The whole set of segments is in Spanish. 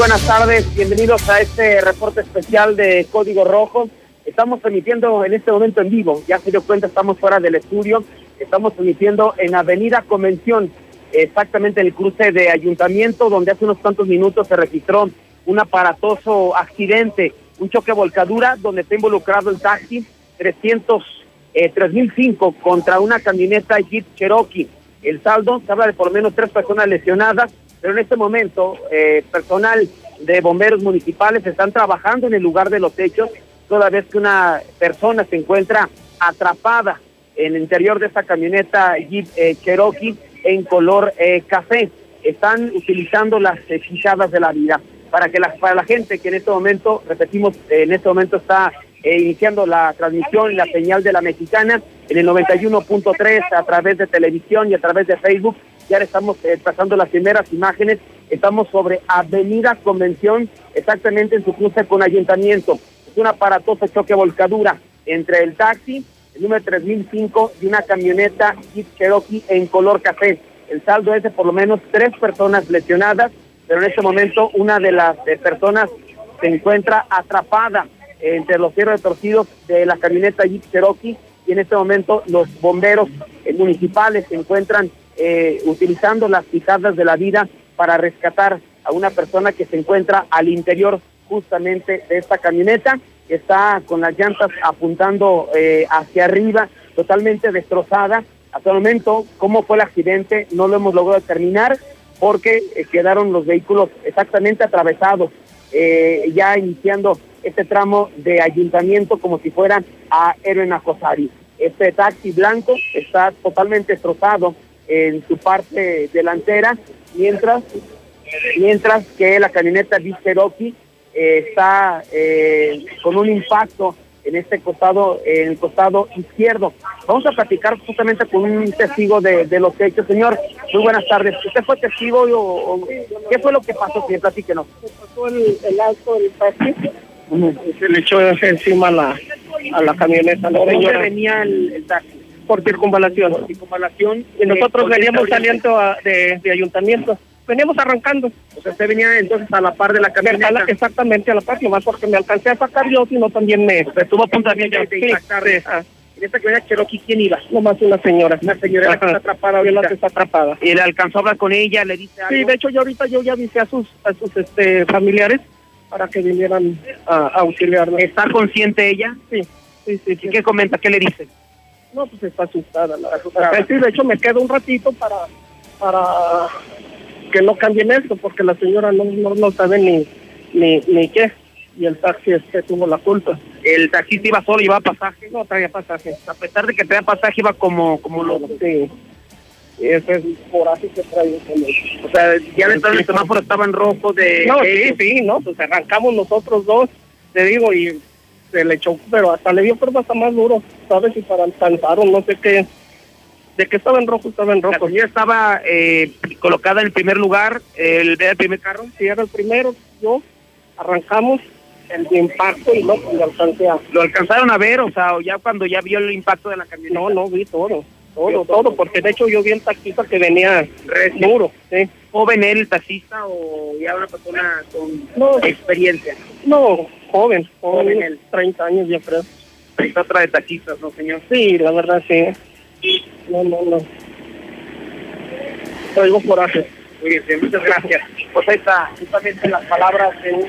buenas tardes, bienvenidos a este reporte especial de Código Rojo. Estamos transmitiendo en este momento en vivo, ya se dio cuenta, estamos fuera del estudio, estamos transmitiendo en Avenida Convención, exactamente el cruce de Ayuntamiento, donde hace unos cuantos minutos se registró un aparatoso accidente, un choque volcadura, donde está involucrado el taxi 300, eh, 3005 contra una camioneta Jeep Cherokee. El saldo se habla de por lo menos tres personas lesionadas, pero en este momento eh, personal de bomberos municipales están trabajando en el lugar de los hechos, toda vez que una persona se encuentra atrapada en el interior de esta camioneta Jeep eh, Cherokee en color eh, café. Están utilizando las eh, de la vida para que la, para la gente que en este momento, repetimos, eh, en este momento está eh, iniciando la transmisión, la señal de la mexicana en el 91.3 a través de televisión y a través de Facebook. Ya estamos eh, pasando las primeras imágenes. Estamos sobre Avenida Convención, exactamente en su cruce con Ayuntamiento. Es un aparatoso choque volcadura entre el taxi, el número 3005, y una camioneta Jeep Cherokee en color café. El saldo es de por lo menos tres personas lesionadas, pero en este momento una de las eh, personas se encuentra atrapada entre los cierres torcidos de la camioneta Jeep Cherokee y en este momento los bomberos eh, municipales se encuentran eh, utilizando las picadas de la vida para rescatar a una persona que se encuentra al interior justamente de esta camioneta, que está con las llantas apuntando eh, hacia arriba, totalmente destrozada. Hasta el momento, cómo fue el accidente, no lo hemos logrado determinar porque eh, quedaron los vehículos exactamente atravesados, ya iniciando este tramo de ayuntamiento como si fueran a Héroe Acosari. Este taxi blanco está totalmente destrozado en su parte delantera, mientras, mientras que la camioneta Cherokee eh, está eh, con un impacto en este costado, en el costado izquierdo. Vamos a platicar justamente con un testigo de, de los hechos. Señor, muy buenas tardes. ¿Usted fue testigo o, o qué fue lo que pasó? Sí, platíquenos. pasó el, el alto del taxi se le echó encima a la, a la camioneta. La ¿Por dónde venía el, el taxi? Por circunvalación. Circunvalación. Y nosotros eh, veníamos saliendo a- de, de ayuntamiento. Veníamos arrancando. O sea, usted venía entonces a la par de la camioneta. exactamente a la parte, más porque me alcancé a sacar yo, sino también me... Estuvo a punto de, de Sí, sí, ah, En esta camioneta Cherokee, ¿quién iba? nomás una señora. Una señora que está atrapada Y la ahorita. que está atrapada. Y le alcanzó a hablar con ella, le dice algo. Sí, de hecho yo ahorita yo ya avisé a sus, a sus este, familiares para que vinieran a, a auxiliarnos. ¿Está consciente ella? Sí, sí, sí. ¿Y sí. qué comenta? ¿Qué le dice? No, pues está asustada. La. Sí, de hecho me quedo un ratito para, para que no cambien esto, porque la señora no, no, no sabe ni, ni, ni qué. Y el taxi este tuvo la culpa. El taxista iba solo, llevaba pasaje. No traía pasaje. A pesar de que tenía pasaje, iba como, como lo... Sí. Ese es por así que trae. O sea, ya de entrada el semáforo estaba en rojo de... No, sí, sí, no, pues arrancamos nosotros dos, te digo, y se le echó, pero hasta le dio curva hasta más duro, ¿sabes? Y para alcanzar o no sé qué. De que estaba en rojo, estaba en rojo. señora estaba eh, colocada en el primer lugar, el, el primer carro. Si era el primero, yo, arrancamos el impacto y no, pues, le alcancé a... Lo alcanzaron a ver, o sea, o ya cuando ya vio el impacto de la camioneta. No, no, vi todo, todo, todo. porque de hecho yo vi el taxista que venía duro, sí. ¿Joven él, taxista, o ya una persona con No. experiencia? No, joven, Joven él. 30 años ya creo. Ahí otra de taxistas, ¿no, señor? Sí, la verdad sí. No, no, no. Traigo coraje. Muy bien, muchas gracias. Pues ahí está, justamente las palabras de un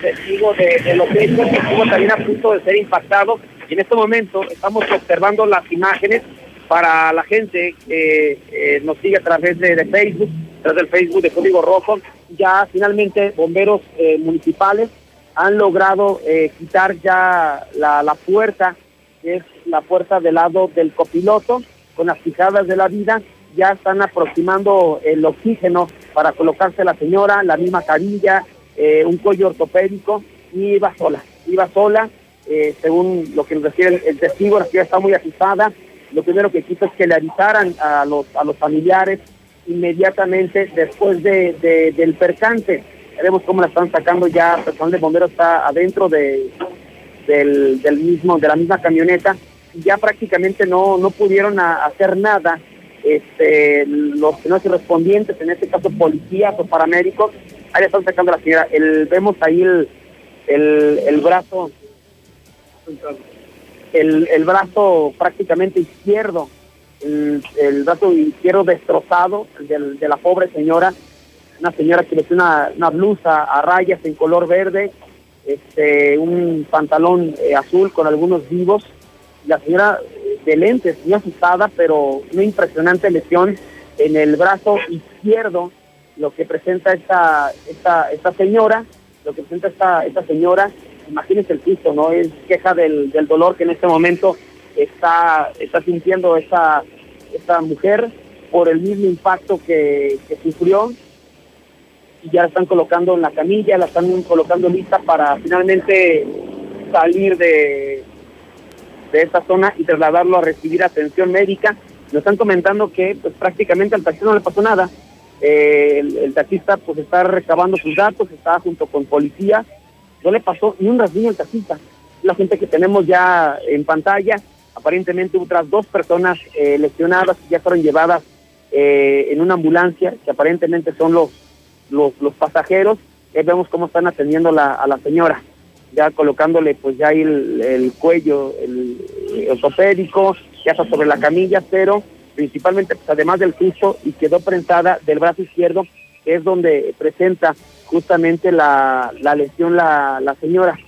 testigo de, de los hechos que estuvo también a punto de ser impactado. Y en este momento estamos observando las imágenes para la gente que eh, nos sigue a través de, de Facebook, a través del Facebook de Código Rojo. Ya finalmente bomberos eh, municipales han logrado eh, quitar ya la, la puerta, que es la puerta del lado del copiloto, con las fijadas de la vida. Ya están aproximando el oxígeno para colocarse la señora, la misma carilla, eh, un cuello ortopédico, y iba sola, iba sola, eh, según lo que nos refiere el, testigo, la está muy asustada. Lo primero que quiso es que le avisaran a los, a los familiares inmediatamente después de, de- del percance. Vemos cómo la están sacando ya, el personal de bomberos está adentro de, del, mismo, de la misma camioneta, ya prácticamente no, no pudieron hacer nada este, los que no correspondientes, en este caso policías o paramédicos, Ahí están sacando la señora. El, vemos ahí el, el, el brazo, el, el brazo prácticamente izquierdo, el, el brazo izquierdo destrozado de, de la pobre señora una señora que tiene una, blusa a rayas en color verde, este, un pantalón eh, azul con algunos vivos. La señora eh, de lentes, muy asustada, pero una impresionante lesión en el brazo izquierdo, lo que presenta esta, esta, esta señora, lo que presenta esta, esta señora, imagínense el piso, ¿no? Es queja del, del dolor que en este momento está, está sintiendo esta, esta mujer por el mismo impacto que sufrió y ya la están colocando en la camilla, la están colocando lista para finalmente salir de, de esta zona y trasladarlo a recibir atención médica. Nos están comentando que pues prácticamente al taxista no le pasó nada. Eh, el, taxista pues está recabando sus datos, está junto con policía. No le pasó ni un rasguño al taxista. La gente que tenemos ya en pantalla, aparentemente otras dos personas eh, lesionadas ya fueron llevadas eh, en una ambulancia, que aparentemente son los los, pasajeros, vemos cómo están atendiendo la, a la señora, ya colocándole pues ya el, el cuello, el, ortopédico, ya está sobre la camilla, pero principalmente pues, además del susto y quedó prensada del brazo izquierdo, es donde presenta justamente la, la lesión la, la señora.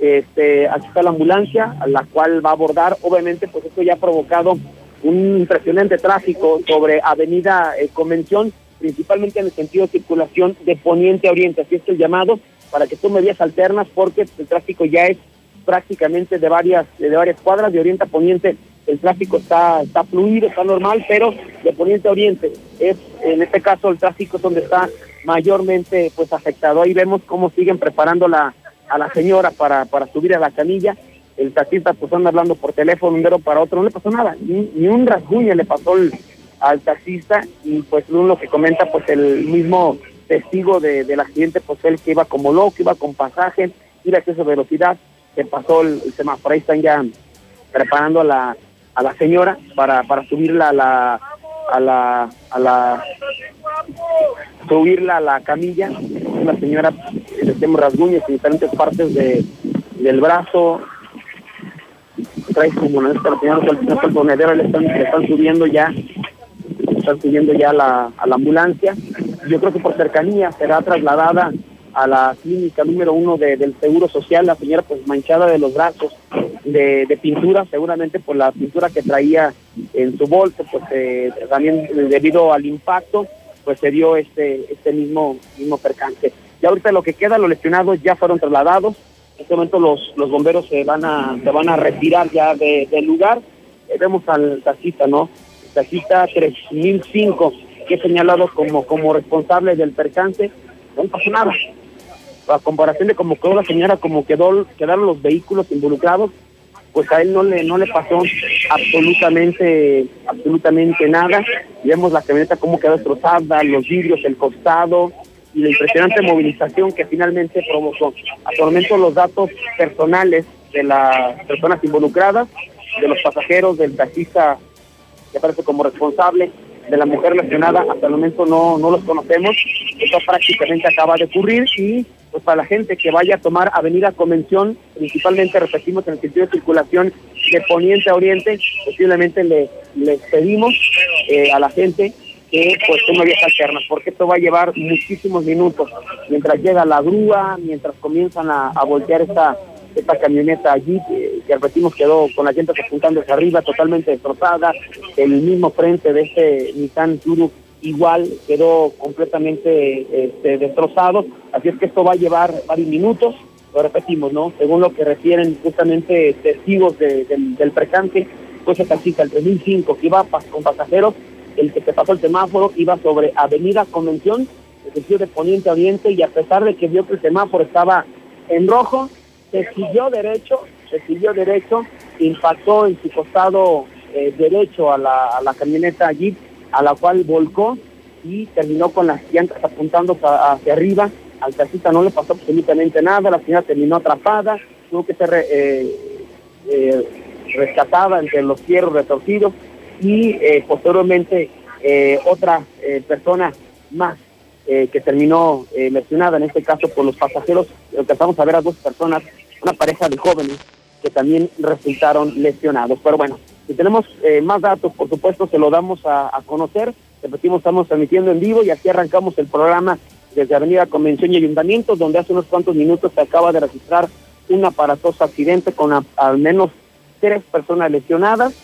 Este, aquí está la ambulancia, a la cual va a abordar, obviamente pues esto ya ha provocado un impresionante tráfico sobre Avenida eh, Convención, principalmente en el sentido de circulación de poniente a oriente. Así es que el llamado para que tome vías alternas porque el tráfico ya es prácticamente de varias de varias cuadras de oriente a poniente el tráfico está está fluido está normal pero de poniente a oriente es en este caso el tráfico es donde está mayormente pues afectado ahí vemos cómo siguen preparando la a la señora para para subir a la camilla el taxista pues anda hablando por teléfono un dedo para otro no le pasó nada ni, ni un rasguño le pasó el, al taxista y pues lo que comenta pues el mismo testigo de, del accidente pues él que iba como loco, iba con pasaje, iba a exceso de velocidad, se pasó el, el semáforo, ahí están ya preparando a la, a la señora para, para subirla a la, a la, a la, subirla a la camilla, la señora le tenemos rasguños en diferentes partes de, del brazo, trae como la señora le están, le están subiendo ya están subiendo ya la, a la ambulancia. Yo creo que por cercanía será trasladada a la clínica número uno de, del Seguro Social, la señora pues manchada de los brazos de, de pintura, seguramente por la pintura que traía en su bolso, pues eh, también debido al impacto, pues se dio este, este mismo, mismo percance. Y ahorita lo que queda, los lesionados ya fueron trasladados, en este momento los, los bomberos se van a, se van a retirar ya de, del lugar, eh, vemos al taxista, ¿no? Taxista 3005, que es señalado como, como responsable del percance, no pasó nada. A comparación de cómo quedó la señora, como quedó, quedaron los vehículos involucrados, pues a él no le, no le pasó absolutamente, absolutamente nada. Vemos la camioneta cómo quedó destrozada, los vidrios, el costado y la impresionante movilización que finalmente provocó. Hasta los datos personales de las personas involucradas, de los pasajeros, del taxista que aparece como responsable de la mujer lesionada, hasta el momento no, no los conocemos, esto prácticamente acaba de ocurrir y pues para la gente que vaya a tomar Avenida Convención, principalmente repetimos en el sentido de circulación de poniente a oriente, posiblemente le, le pedimos eh, a la gente que pues tome vías alternas, porque esto va a llevar muchísimos minutos, mientras llega la grúa, mientras comienzan a, a voltear esta esta camioneta allí, que, que repetimos quedó con las llantas apuntando hacia arriba, totalmente destrozada, el mismo frente de este Nissan Turu igual quedó completamente este, destrozado, así es que esto va a llevar varios minutos, lo repetimos, ¿no? Según lo que refieren justamente testigos de, del, del precante, pues el taxista, el 3005, que iba con pasajeros, el que se pasó el semáforo iba sobre Avenida Convención, el sentido de Poniente a Oriente, y a pesar de que vio que el semáforo estaba en rojo, se siguió derecho, se siguió derecho, impactó en su costado eh, derecho a la, camioneta Jeep, a la cual volcó y terminó con las llantas apuntando hacia arriba. Al taxista no le pasó absolutamente nada, la señora terminó atrapada, tuvo que ser eh, eh, rescatada entre los fierros retorcidos y eh, posteriormente eh, otra eh, persona más que terminó lesionada, en este caso por los pasajeros. Empezamos a ver a dos personas, una pareja de jóvenes que también resultaron lesionados. Pero bueno, si tenemos eh, más datos, por supuesto, se lo damos a, a, conocer. Repetimos, estamos transmitiendo en vivo y aquí arrancamos el programa desde Avenida Convención y Ayuntamiento, donde hace unos cuantos minutos se acaba de registrar un aparatoso accidente con al menos tres personas lesionadas,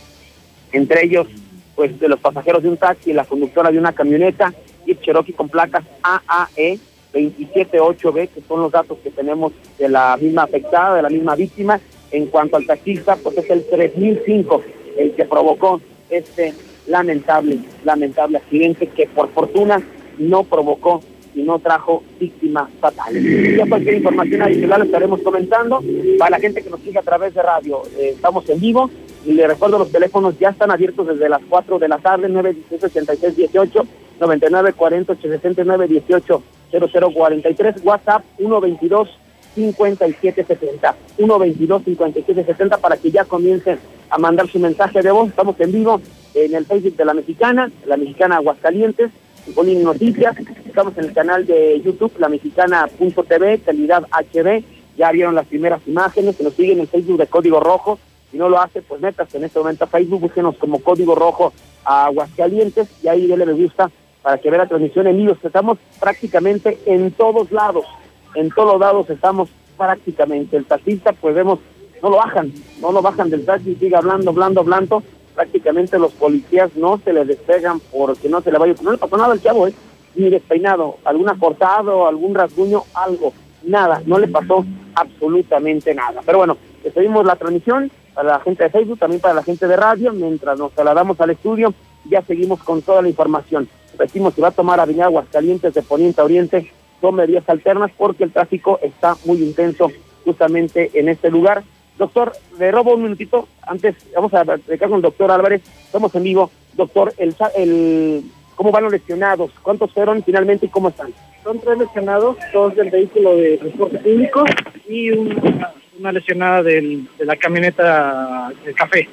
entre ellos, pues, de los pasajeros de un taxi y la conductora de una camioneta, Jeep Cherokee con placas AAE 278B, que son los datos que tenemos de la misma afectada, de la misma víctima. En cuanto al taxista, pues es el 3005 el que provocó este lamentable, lamentable accidente que por fortuna no provocó y no trajo víctimas fatales. Ya cualquier información adicional estaremos comentando. Para la gente que nos sigue a través de radio, eh, estamos en vivo y le recuerdo los teléfonos ya están abiertos desde las 4 de la tarde, 916 86 18 99 40 69 18 0043, WhatsApp 122 5770 122 5770 para que ya comiencen a mandar su mensaje de voz. Estamos en vivo en el Facebook de la Mexicana, la Mexicana Aguascalientes, ponen noticias. Estamos en el canal de YouTube, la mexicana.tv, calidad HD. Ya vieron las primeras imágenes, que nos siguen en el Facebook de Código Rojo. Si no lo hace, pues métase en este momento a Facebook, búsquenos como Código Rojo a Aguascalientes y ahí denle me gusta para que vea la transmisión en vivo. Estamos prácticamente en todos lados, en todos lados estamos prácticamente. El taxista, pues vemos, no lo bajan, no lo bajan del taxi, sigue hablando, hablando, hablando. Prácticamente los policías no se le despegan porque no se le vaya. No le pasó nada al chavo, ¿eh? Ni despeinado, alguna cortado, algún rasguño, algo. Nada, no le pasó absolutamente nada. Pero bueno, despedimos la transmisión para la gente de Facebook, también para la gente de radio. Mientras nos trasladamos al estudio, ya seguimos con toda la información. Repetimos, si va a tomar Avenida Aguascalientes de Poniente a Oriente, tome vías alternas porque el tráfico está muy intenso justamente en este lugar. Doctor, le robo un minutito. Antes, vamos a platicar con el doctor Álvarez. Estamos en vivo. Doctor, el, el, ¿cómo van los lesionados? ¿Cuántos fueron finalmente y cómo están? Son tres lesionados, dos del vehículo de transporte público y una, una lesionada del, de la camioneta de café.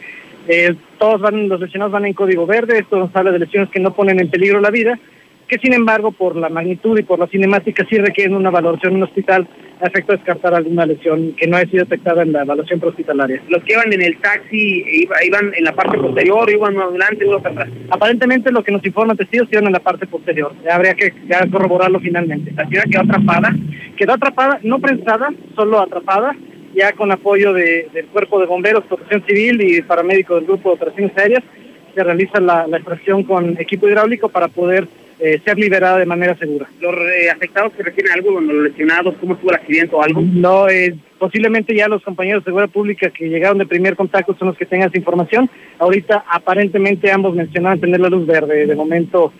Eh, todos van, los lesionados van en código verde, esto nos habla de lesiones que no ponen en peligro la vida, que sin embargo por la magnitud y por la cinemática sí requieren una valoración en un hospital a efecto de descartar alguna lesión que no haya sido detectada en la evaluación prehospitalaria. Los que iban en el taxi, iban en la parte posterior, iban adelante, iban atrás. Aparentemente lo que nos informan testigos iban en la parte posterior, habría que corroborarlo finalmente. ¿La señora quedó atrapada? Quedó atrapada, no prensada, solo atrapada, ya con apoyo de, del Cuerpo de Bomberos, Protección Civil y paramédicos del Grupo de Operaciones Aéreas, se realiza la, la extracción con equipo hidráulico para poder eh, ser liberada de manera segura. ¿Los eh, afectados se refieren a algo, los lesionados, cómo estuvo el accidente o algo? No, eh, posiblemente ya los compañeros de seguridad pública que llegaron de primer contacto son los que tengan esa información. Ahorita aparentemente ambos mencionaban tener la luz verde. De momento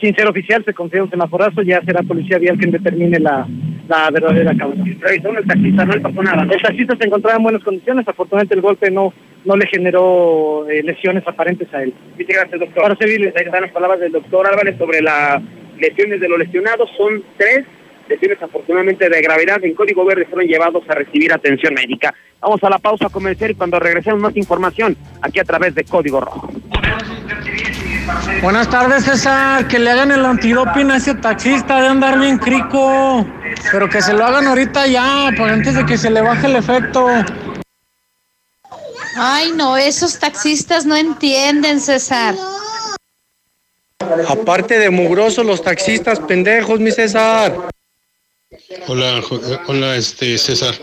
sin ser oficial, se confía un semaforazo, ya será policía vial quien determine la, la verdadera causa. Revisó el taxista, no le pasó nada. El taxista se encontraba en buenas condiciones, afortunadamente el golpe no, no le generó eh, lesiones aparentes a él. Muchas gracias, doctor. Para servirle. Ahí están las palabras del doctor Álvarez sobre las lesiones de los lesionados, son tres lesiones afortunadamente de gravedad en código verde fueron llevados a recibir atención médica. Vamos a la pausa comercial y cuando regresemos más información aquí a través de Código Rojo. Buenas tardes, César. Que le hagan el antidoping a ese taxista de andar bien crico. Pero que se lo hagan ahorita ya, para antes de que se le baje el efecto. Ay, no, esos taxistas no entienden, César. Aparte de mugrosos, los taxistas pendejos, mi César. Hola, hola, este César.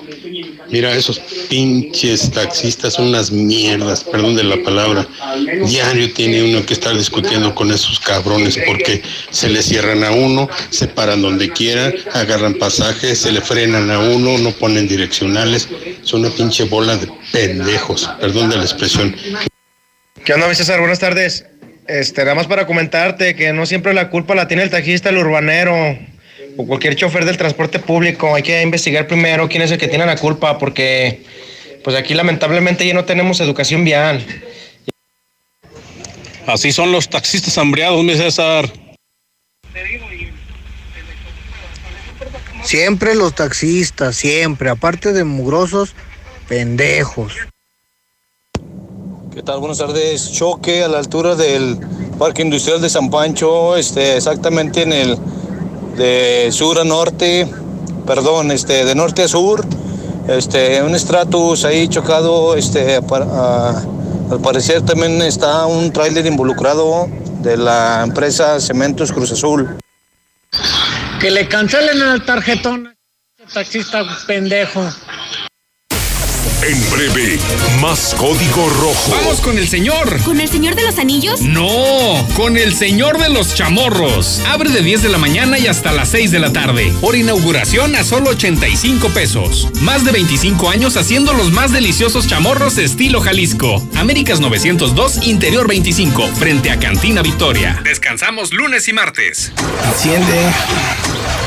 Mira, esos pinches taxistas son unas mierdas, perdón de la palabra. Diario tiene uno que estar discutiendo con esos cabrones porque se le cierran a uno, se paran donde quieran, agarran pasajes, se le frenan a uno, no ponen direccionales. Son una pinche bola de pendejos, perdón de la expresión. ¿Qué onda, mi César? Buenas tardes. Este, nada más para comentarte que no siempre la culpa la tiene el taxista, el urbanero o cualquier chofer del transporte público. Hay que investigar primero quién es el que tiene la culpa, porque pues aquí lamentablemente ya no tenemos educación vial. Así son los taxistas hambriados, mi César. Siempre los taxistas, siempre, aparte de mugrosos, pendejos. ¿Qué tal? Buenas tardes. Choque a la altura del Parque Industrial de San Pancho, este, exactamente en el de sur a norte, perdón, este, de norte a sur, este, un Stratus ahí chocado, este, al parecer también está un tráiler involucrado de la empresa Cementos Cruz Azul. Que le cancelen el tarjetón. Taxista pendejo. En breve, más código rojo. Vamos con el señor. ¿Con el señor de los anillos? No, con el señor de los chamorros. Abre de 10 de la mañana y hasta las 6 de la tarde. Por inauguración a solo 85 pesos. Más de 25 años haciendo los más deliciosos chamorros estilo Jalisco. Américas 902, Interior 25, frente a Cantina Victoria. Descansamos lunes y martes. Enciende.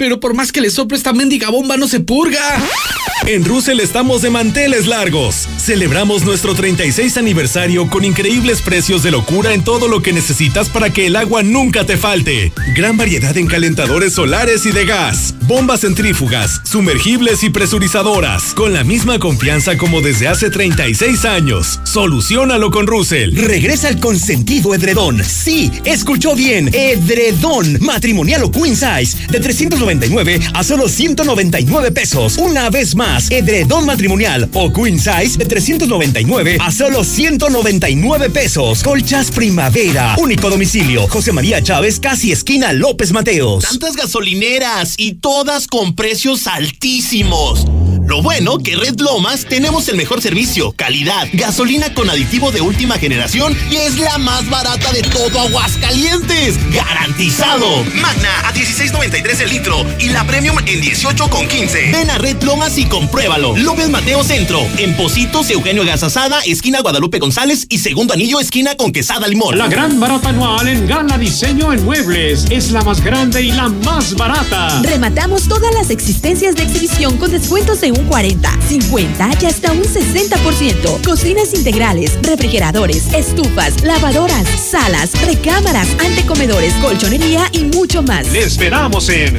Pero por más que le sople esta mendiga bomba no se purga. En Russell estamos de manteles largos. Celebramos nuestro 36 aniversario con increíbles precios de locura en todo lo que necesitas para que el agua nunca te falte. Gran variedad en calentadores solares y de gas, bombas centrífugas, sumergibles y presurizadoras, con la misma confianza como desde hace 36 años. Solucionalo con Russell. Regresa el consentido edredón. Sí, escuchó bien. Edredón matrimonial o queen size de 390 a solo 199 pesos. Una vez más, edredón matrimonial o queen size de 399 a solo 199 pesos. Colchas Primavera. Único domicilio. José María Chávez, casi esquina López Mateos. Tantas gasolineras y todas con precios altísimos. Lo bueno que Red Lomas tenemos el mejor servicio, calidad, gasolina con aditivo de última generación y es la más barata de todo Aguascalientes. ¡Garantizado! Magna a 16.93 el litro y la Premium en 18.15. Ven a Red Lomas y compruébalo. López Mateo Centro, en Positos, Eugenio Gasasada, esquina Guadalupe González y segundo anillo, esquina con Quesada Limón. La gran barata anual en Gala Diseño en Muebles es la más grande y la más barata. Rematamos todas las existencias de exhibición con descuentos de un 40, 50 y hasta un 60%. Cocinas integrales, refrigeradores, estufas, lavadoras, salas, recámaras, antecomedores, colchonería y mucho más. Le esperamos en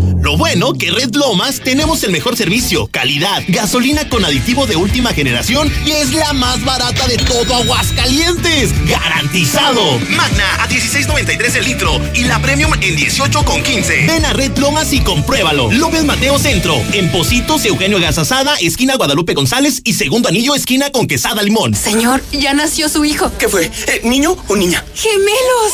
Lo bueno que Red Lomas tenemos el mejor servicio, calidad, gasolina con aditivo de última generación y es la más barata de todo Aguascalientes. ¡Garantizado! Magna a 16.93 el litro y la Premium en 18.15. Ven a Red Lomas y compruébalo. López Mateo Centro, en Positos, Eugenio Gasasada, esquina Guadalupe González y segundo anillo, esquina con Quesada Limón. Señor, ya nació su hijo. ¿Qué fue? Eh, ¿Niño o niña? ¡Gemelos!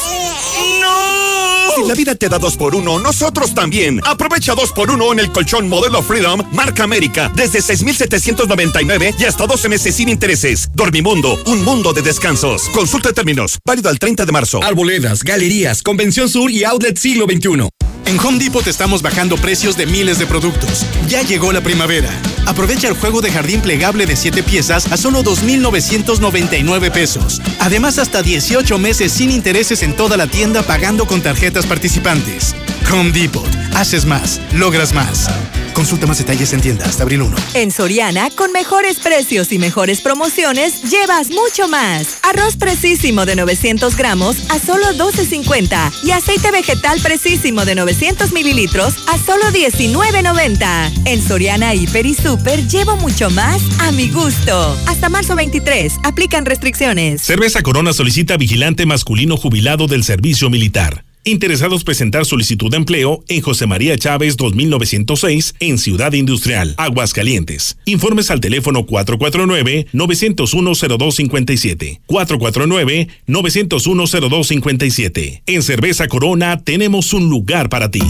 ¡No! Si la vida te da dos por uno, nosotros también. Aprovecha dos por uno en el colchón modelo Freedom, marca América, desde 6,799 y hasta 12 meses sin intereses. Dormimundo, un mundo de descansos. Consulta términos, válido al 30 de marzo. Arboledas, galerías, Convención Sur y Outlet Siglo XXI. En Home Depot te estamos bajando precios de miles de productos. Ya llegó la primavera. Aprovecha el juego de jardín plegable de 7 piezas a solo 2,999 pesos. Además, hasta 18 meses sin intereses en toda la tienda pagando con tarjetas participantes. Home Depot. Haces más, logras más. Consulta más detalles en tienda hasta abril 1. En Soriana, con mejores precios y mejores promociones, llevas mucho más. Arroz precisísimo de 900 gramos a solo 12.50 y aceite vegetal precisísimo de 900 mililitros a solo 19.90. En Soriana Hiper y Super llevo mucho más a mi gusto. Hasta marzo 23, aplican restricciones. Cerveza Corona solicita vigilante masculino jubilado del servicio militar. Interesados presentar solicitud de empleo en José María Chávez 2906 en Ciudad Industrial, Aguascalientes. Informes al teléfono 449-901-0257. 449-901-0257. En Cerveza Corona tenemos un lugar para ti.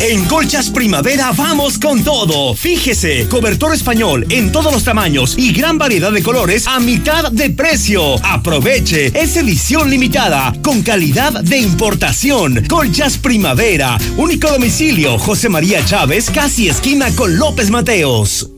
En Colchas Primavera vamos con todo. Fíjese, cobertor español en todos los tamaños y gran variedad de colores a mitad de precio. Aproveche, es edición limitada con calidad de importación. Colchas Primavera, único domicilio José María Chávez, casi esquina con López Mateos.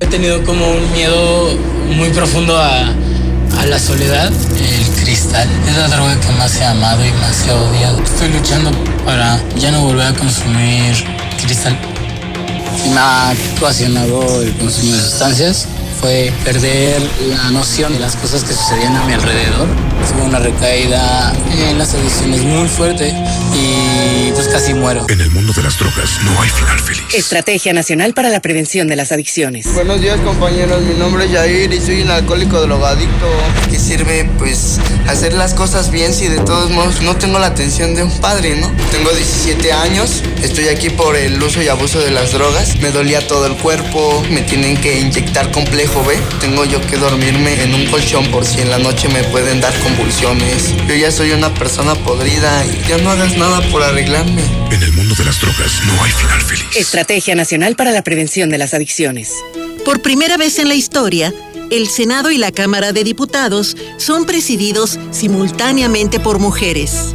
He tenido como un miedo muy profundo a, la soledad. El cristal es la droga que más he amado y más he odiado. Estoy luchando para ya no volver a consumir cristal. Me ha ocasionado el consumo de sustancias fue perder la noción de las cosas que sucedían a mi alrededor. Tuve una recaída en las adicciones muy fuerte y pues casi muero. En el mundo de las drogas no hay final feliz. Estrategia Nacional para la Prevención de las Adicciones. Buenos días compañeros, mi nombre es Jair y soy un alcohólico drogadicto. ¿Qué sirve pues hacer las cosas bien si de todos modos no tengo la atención de un padre, no? Tengo 17 años, estoy aquí por el uso y abuso de las drogas. Me dolía todo el cuerpo, me tienen que inyectar Tengo yo que dormirme en un colchón por si en la noche me pueden dar convulsiones. Yo ya soy una persona podrida y ya no hagas nada por arreglarme. En el mundo de las drogas no hay final feliz. Estrategia Nacional para la Prevención de las Adicciones. Por primera vez en la historia, el Senado y la Cámara de Diputados son presididos simultáneamente por mujeres.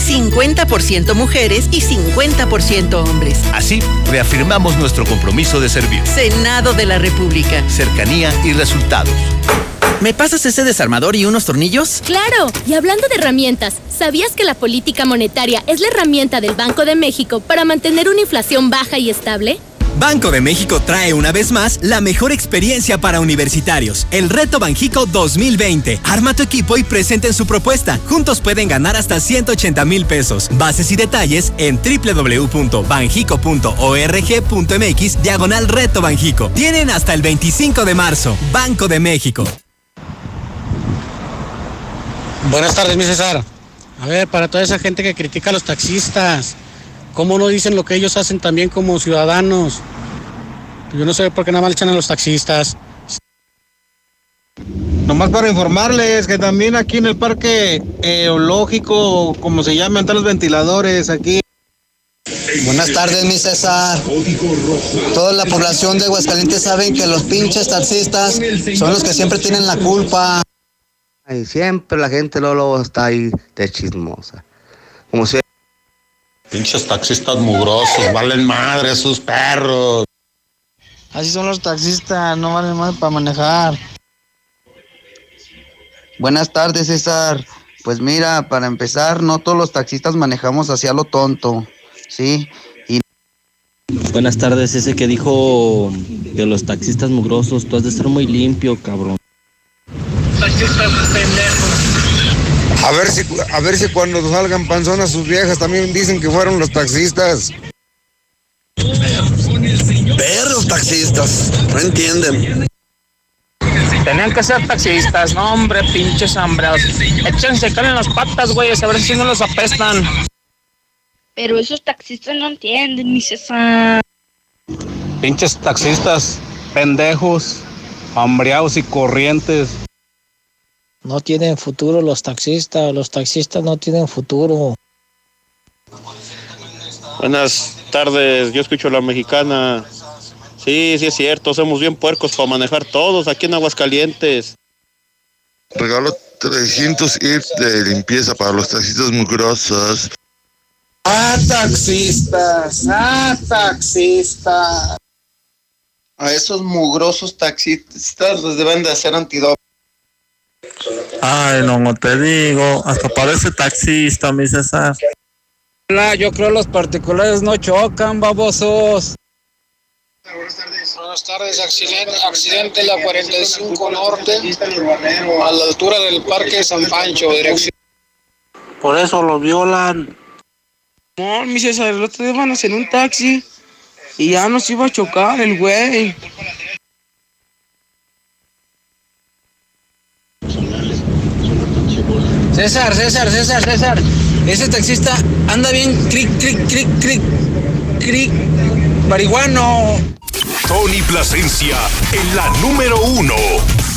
50% mujeres y 50% hombres. Así, reafirmamos nuestro compromiso de servir. Senado de la República. Cercanía y resultados. ¿Me pasas ese desarmador y unos tornillos? Claro, y hablando de herramientas, ¿sabías que la política monetaria es la herramienta del Banco de México para mantener una inflación baja y estable? Banco de México trae una vez más la mejor experiencia para universitarios, el Reto Banjico 2020. Arma tu equipo y presenten su propuesta. Juntos pueden ganar hasta 180 mil pesos. Bases y detalles en www.banjico.org.mx diagonal Reto Banjico. Tienen hasta el 25 de marzo. Banco de México. Buenas tardes, mi César. A ver, para toda esa gente que critica a los taxistas, ¿cómo no dicen lo que ellos hacen también como ciudadanos? Yo no sé por qué nada más le echan a los taxistas. Nomás para informarles que también aquí en el parque eológico, como se llaman, están los ventiladores aquí. Buenas tardes, mi César. Toda la población de Aguascalientes saben que los pinches taxistas son los que siempre tienen la culpa. Y siempre la gente luego está ahí de chismosa. Como si Pinches taxistas mugrosos, valen madre esos perros. Así son los taxistas, no valen más para manejar. Buenas tardes, César. Pues mira, para empezar, no todos los taxistas manejamos hacia lo tonto, ¿sí? Y Buenas tardes, ese que dijo que los taxistas mugrosos, tú has de ser muy limpio, cabrón. A ver si, a ver si cuando salgan panzonas sus viejas también dicen que fueron los taxistas. Perros taxistas, no entienden. Tenían que ser taxistas, no hombre, pinches hambreados. Échense cal en las patas, güey, a ver si no los apestan. Pero esos taxistas no entienden, mi César. Pinches taxistas, pendejos, hambreados y corrientes. No tienen futuro los taxistas, los taxistas no tienen futuro. Buenas tardes, yo escucho la mexicana. Sí, sí es cierto, somos bien puercos para manejar todos aquí en Aguascalientes. Regalo 300 IF de limpieza para los taxistas mugrosos. Ah, taxistas, ah, taxistas. A esos mugrosos taxistas les deben de hacer antidoping. Ay, no, no te digo, hasta parece taxista, mi César. Yo creo los particulares no chocan, babosos. Buenas tardes, accidente, accidente en la 45 Norte, a la altura del Parque San Pancho, dirección. Por eso lo violan. No, mi César, el otro día iban a hacer un taxi y ya nos iba a chocar el güey. César, César, César, César. Ese taxista anda bien cric, cric, cric, cric, cric, marihuano. Tony Plasencia en la número uno.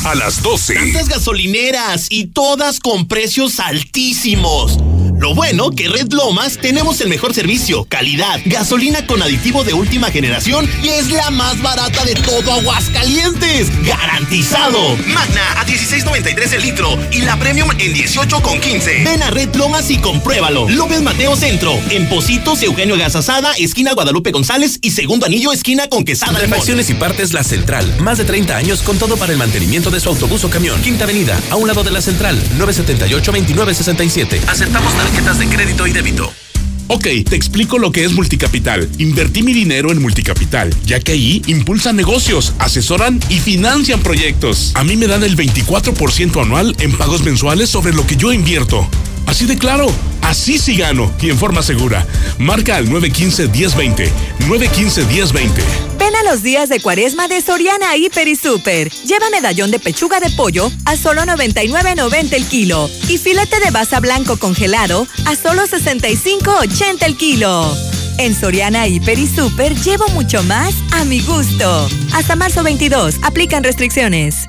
A las 12. Tantas gasolineras y todas con precios altísimos. Lo bueno que Red Lomas tenemos el mejor servicio, calidad, gasolina con aditivo de última generación y es la más barata de todo Aguascalientes. ¡Garantizado! Magna a 16.93 el litro y la Premium en 18.15. Ven a Red Lomas y compruébalo. López Mateo Centro, en Positos, Eugenio Gasasada, esquina Guadalupe González y segundo anillo, esquina con Quesada. Refacciones y partes La Central. Más de 30 años con todo para el mantenimiento de su autobús o camión. Quinta Avenida, a un lado de la Central, 978-2967. Aceptamos tarjetas de crédito y débito. Ok, te explico lo que es Multicapital. Invertí mi dinero en Multicapital, ya que ahí impulsan negocios, asesoran y financian proyectos. A mí me dan el 24% anual en pagos mensuales sobre lo que yo invierto. Así de claro, así sí gano y en forma segura. Marca al 915-1020. 915-1020. Ven a los días de cuaresma de Soriana Hiper y Super. Lleva medallón de pechuga de pollo a solo 99.90 el kilo y filete de basa blanco congelado a solo 65.80 el kilo. En Soriana Hiper y Super llevo mucho más a mi gusto. Hasta marzo 22. Aplican restricciones.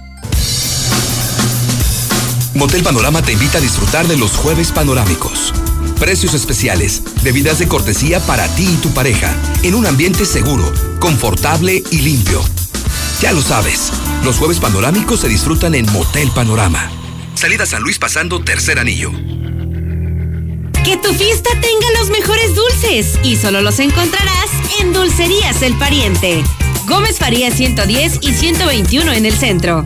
Motel Panorama te invita a disfrutar de los jueves panorámicos. Precios especiales, bebidas de cortesía para ti y tu pareja, en un ambiente seguro, confortable y limpio. Ya lo sabes, los jueves panorámicos se disfrutan en Motel Panorama. Salida San Luis pasando tercer anillo. Que tu fiesta tenga los mejores dulces y solo los encontrarás en Dulcerías El Pariente. Gómez Faría 110 y 121 en el centro.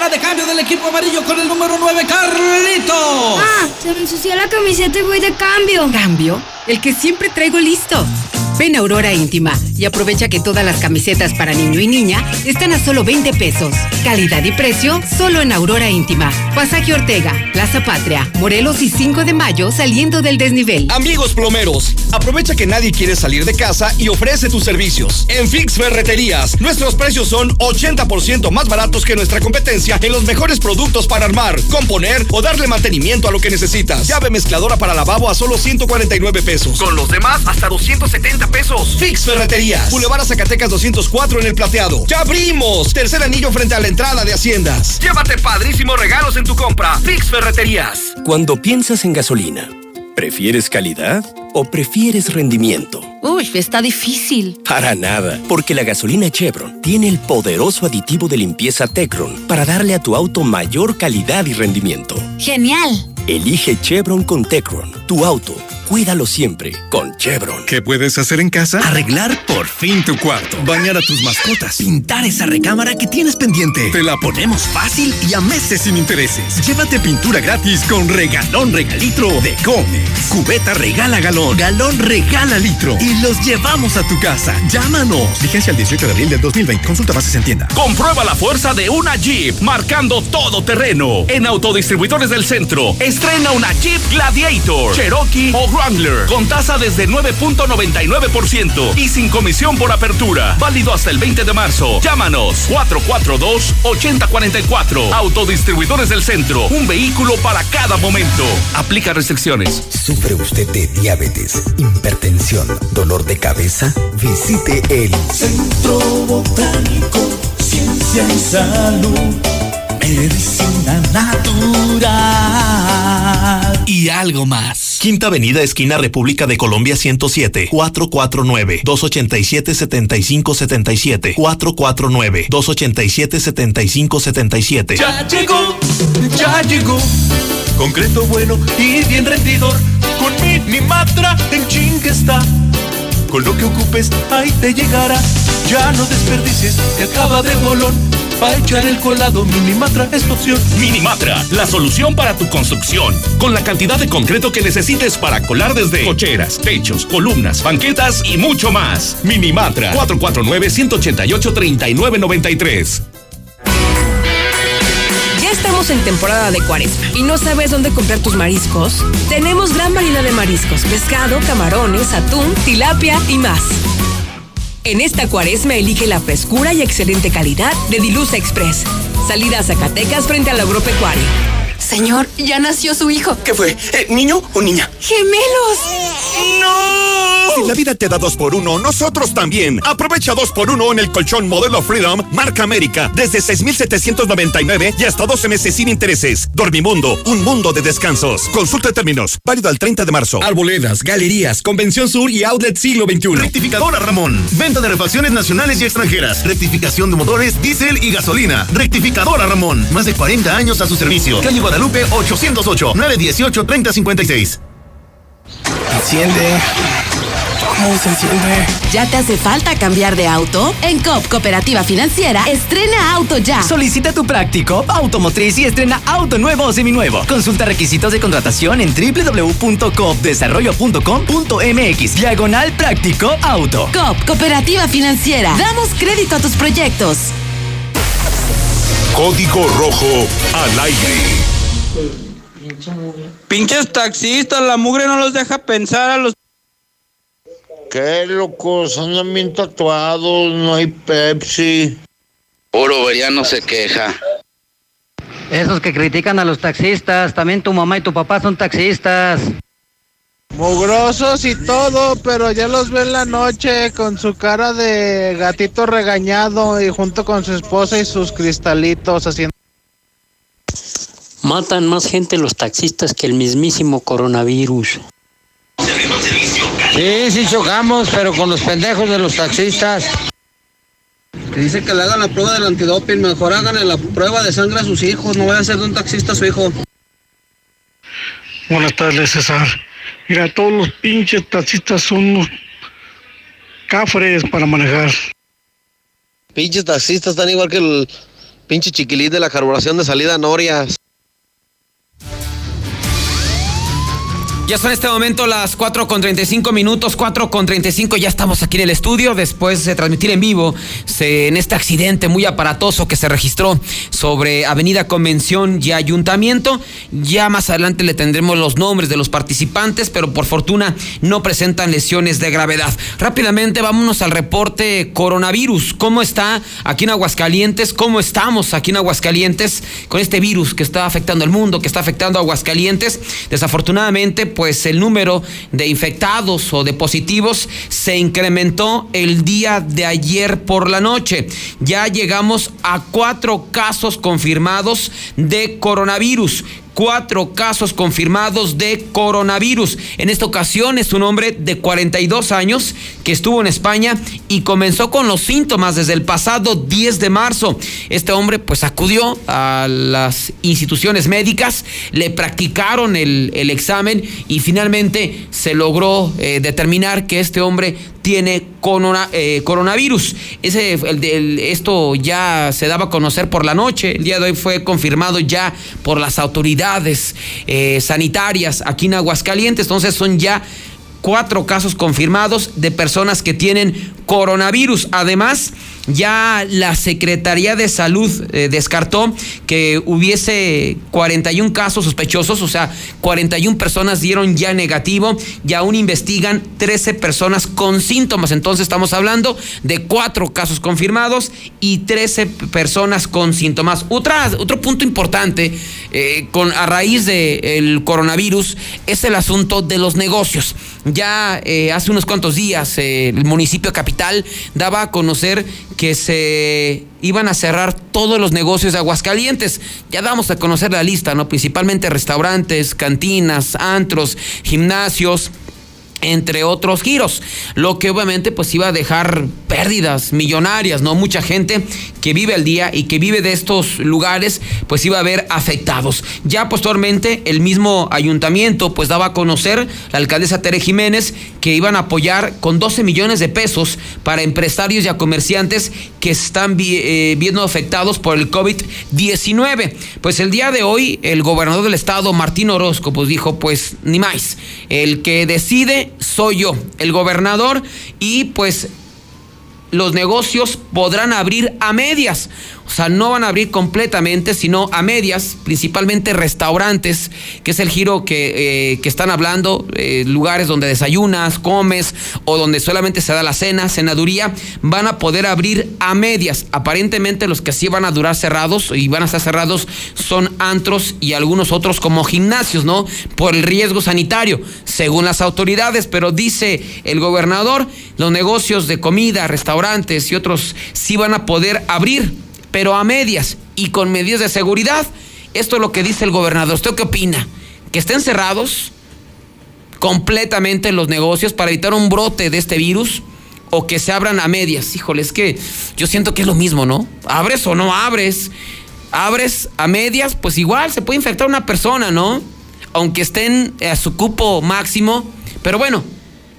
Entra de cambio del equipo amarillo con el número 9, Carlito. Ah, se me ensució la camiseta y voy de cambio. ¿Cambio? El que siempre traigo listo. Ven a Aurora Íntima y aprovecha que todas las camisetas para niño y niña están a solo 20 pesos. Calidad y precio solo en Aurora Íntima. Pasaje Ortega, Plaza Patria, Morelos y 5 de mayo saliendo del desnivel. Amigos plomeros, aprovecha que nadie quiere salir de casa y ofrece tus servicios. En Fix Ferreterías, nuestros precios son 80% más baratos que nuestra competencia en los mejores productos para armar, componer o darle mantenimiento a lo que necesitas. Llave mezcladora para lavabo a solo 149 pesos. Con los demás hasta 270 pesos. Fix Ferreterías. Boulevard a Zacatecas 204 en el plateado. ¡Ya abrimos! Tercer anillo frente a la entrada de Haciendas. Llévate padrísimos regalos en tu compra. Fix Ferreterías. Cuando piensas en gasolina, ¿prefieres calidad o prefieres rendimiento? Uy, está difícil. Para nada, porque la gasolina Chevron tiene el poderoso aditivo de limpieza Tecron para darle a tu auto mayor calidad y rendimiento. Genial. Elige Chevron con Tecron, tu auto. Cuídalo siempre con Chevron. ¿Qué puedes hacer en casa? Arreglar por fin tu cuarto. Bañar a tus mascotas. Pintar esa recámara que tienes pendiente. Te la ponemos fácil y a meses sin intereses. Llévate pintura gratis con regalón regalitro de Comex. Cubeta regala galón. Galón regala litro. Y los llevamos a tu casa. Llámanos. Vigencia el 18 de abril del 2020. Consulta bases en tienda. Comprueba la fuerza de una Jeep marcando todo terreno. En Autodistribuidores del Centro. Estrena una Jeep Gladiator, Cherokee o Con tasa desde 9.99% y sin comisión por apertura. Válido hasta el 20 de marzo. Llámanos 442-8044. Autodistribuidores del Centro. Un vehículo para cada momento. Aplica restricciones. ¿Sufre usted de diabetes, hipertensión, dolor de cabeza? Visite el Centro Botánico, Ciencia y Salud. Medicina natural y algo más. Quinta Avenida, esquina República de Colombia 107, 449-287-7577, 449-287-7577. Ya llegó, ya llegó. Concreto bueno y bien rendidor. Con Minimatra en ching está. Con lo que ocupes, ahí te llegará. Ya no desperdicies, te acaba de bolón. Para echar el colado, Minimatra es tu opción. Minimatra, la solución para tu construcción. Con la cantidad de concreto que necesites para colar desde cocheras, techos, columnas, banquetas y mucho más. Minimatra, 449-188-3993. Ya estamos en temporada de cuaresma y no sabes dónde comprar tus mariscos. Tenemos gran variedad de mariscos, pescado, camarones, atún, tilapia y más. En esta cuaresma elige la frescura y excelente calidad de Dilusa Express. Salida a Zacatecas frente al agropecuario. Señor, ya nació su hijo. ¿Qué fue? Eh, ¿Niño o niña? ¡Gemelos! ¡No! Si la vida te da dos por uno, nosotros también. Aprovecha dos por uno en el colchón modelo Freedom, marca América, desde 6,799 y hasta 12 meses sin intereses. Dormimundo, un mundo de descansos. Consulta términos, válido al 30 de marzo. Arboledas, galerías, Convención Sur y Outlet Siglo XXI. Rectificadora Ramón. Venta de refacciones nacionales y extranjeras. Rectificación de motores, diésel y gasolina. Rectificadora Ramón. Más de 40 años a su servicio. Calle Guadalupe 808 918 3056. Enciende. ¿Cómo se enciende? ¿Ya te hace falta cambiar de auto? En COP Cooperativa Financiera, estrena auto ya. Solicita tu práctico automotriz y estrena auto nuevo o seminuevo. Consulta requisitos de contratación en www.coopdesarrollo.com.mx. Diagonal práctico auto. COP Cooperativa Financiera. Damos crédito a tus proyectos. Código Rojo al aire. Pinches taxistas, la mugre no los deja pensar a los. Qué locos, andan bien tatuados, no hay Pepsi. Puro veriano se queja. Esos que critican a los taxistas, también tu mamá y tu papá son taxistas. Mugrosos y todo, pero ya los ve en la noche con su cara de gatito regañado y junto con su esposa y sus cristalitos haciendo... Matan más gente los taxistas que el mismísimo coronavirus. Sí, sí chocamos, pero con los pendejos de los taxistas. Que dice que le hagan la prueba del antidoping, mejor háganle la prueba de sangre a sus hijos, no vaya a ser de un taxista su hijo. Buenas tardes, César. Mira, todos los pinches taxistas son unos cafres para manejar. Pinches taxistas están igual que el pinche chiquilín de la carburación de salida a Norias. Ya son en este momento las 4 con 35 minutos, 4 con 35, ya estamos aquí en el estudio después de transmitir en vivo en este accidente muy aparatoso que se registró sobre Avenida Convención y Ayuntamiento. Ya más adelante le tendremos los nombres de los participantes, pero por fortuna no presentan lesiones de gravedad. Rápidamente vámonos al reporte coronavirus. ¿Cómo está aquí en Aguascalientes? ¿Cómo estamos aquí en Aguascalientes con este virus que está afectando el mundo, que está afectando a Aguascalientes? Desafortunadamente, pues el número de infectados o de positivos se incrementó el día de ayer por la noche. Ya llegamos a cuatro casos confirmados de coronavirus cuatro casos confirmados de coronavirus. En esta ocasión es un hombre de 42 años que estuvo en España y comenzó con los síntomas desde el pasado 10 de marzo. Este hombre pues acudió a las instituciones médicas, le practicaron el, el examen y finalmente se logró eh, determinar que este hombre tiene corona, eh, coronavirus. Ese, el, el, esto ya se daba a conocer por la noche. El día de hoy fue confirmado ya por las autoridades eh, sanitarias aquí en Aguascalientes. Entonces son ya cuatro casos confirmados de personas que tienen coronavirus. Además, ya la Secretaría de Salud eh, descartó que hubiese 41 casos sospechosos, o sea, 41 personas dieron ya negativo y aún investigan 13 personas con síntomas. Entonces estamos hablando de cuatro casos confirmados y 13 personas con síntomas. Otra, otro punto importante eh, con, a raíz del coronavirus es el asunto de los negocios. Ya eh, hace unos cuantos días eh, el municipio capital daba a conocer que se iban a cerrar todos los negocios de Aguascalientes. Ya damos a conocer la lista, ¿no? Principalmente restaurantes, cantinas, antros, gimnasios entre otros giros, lo que obviamente pues iba a dejar pérdidas millonarias, ¿no? Mucha gente que vive al día y que vive de estos lugares pues iba a ver afectados. Ya posteriormente el mismo ayuntamiento pues daba a conocer la alcaldesa Tere Jiménez que iban a apoyar con 12 millones de pesos para empresarios y a comerciantes que están eh, viendo afectados por el COVID-19. Pues el día de hoy el gobernador del estado Martín Orozco pues dijo pues ni más, el que decide soy yo, el gobernador, y pues los negocios podrán abrir a medias. O sea, no van a abrir completamente, sino a medias, principalmente restaurantes, que es el giro que, eh, están hablando, eh, lugares donde desayunas, comes o donde solamente se da la cena, cenaduría, van a poder abrir a medias. Aparentemente los que sí van a durar cerrados y van a estar cerrados son antros y algunos otros como gimnasios, ¿no? Por el riesgo sanitario, según las autoridades, pero dice el gobernador, los negocios de comida, restaurantes y otros sí van a poder abrir pero a medias y con medidas de seguridad. Esto es lo que dice el gobernador. ¿Usted qué opina? ¿Que estén cerrados completamente los negocios para evitar un brote de este virus? ¿O que se abran a medias? Híjole, es que yo siento que es lo mismo, ¿no? ¿Abres o no abres? Abres a medias, pues igual se puede infectar una persona, ¿no? Aunque estén a su cupo máximo. Pero bueno,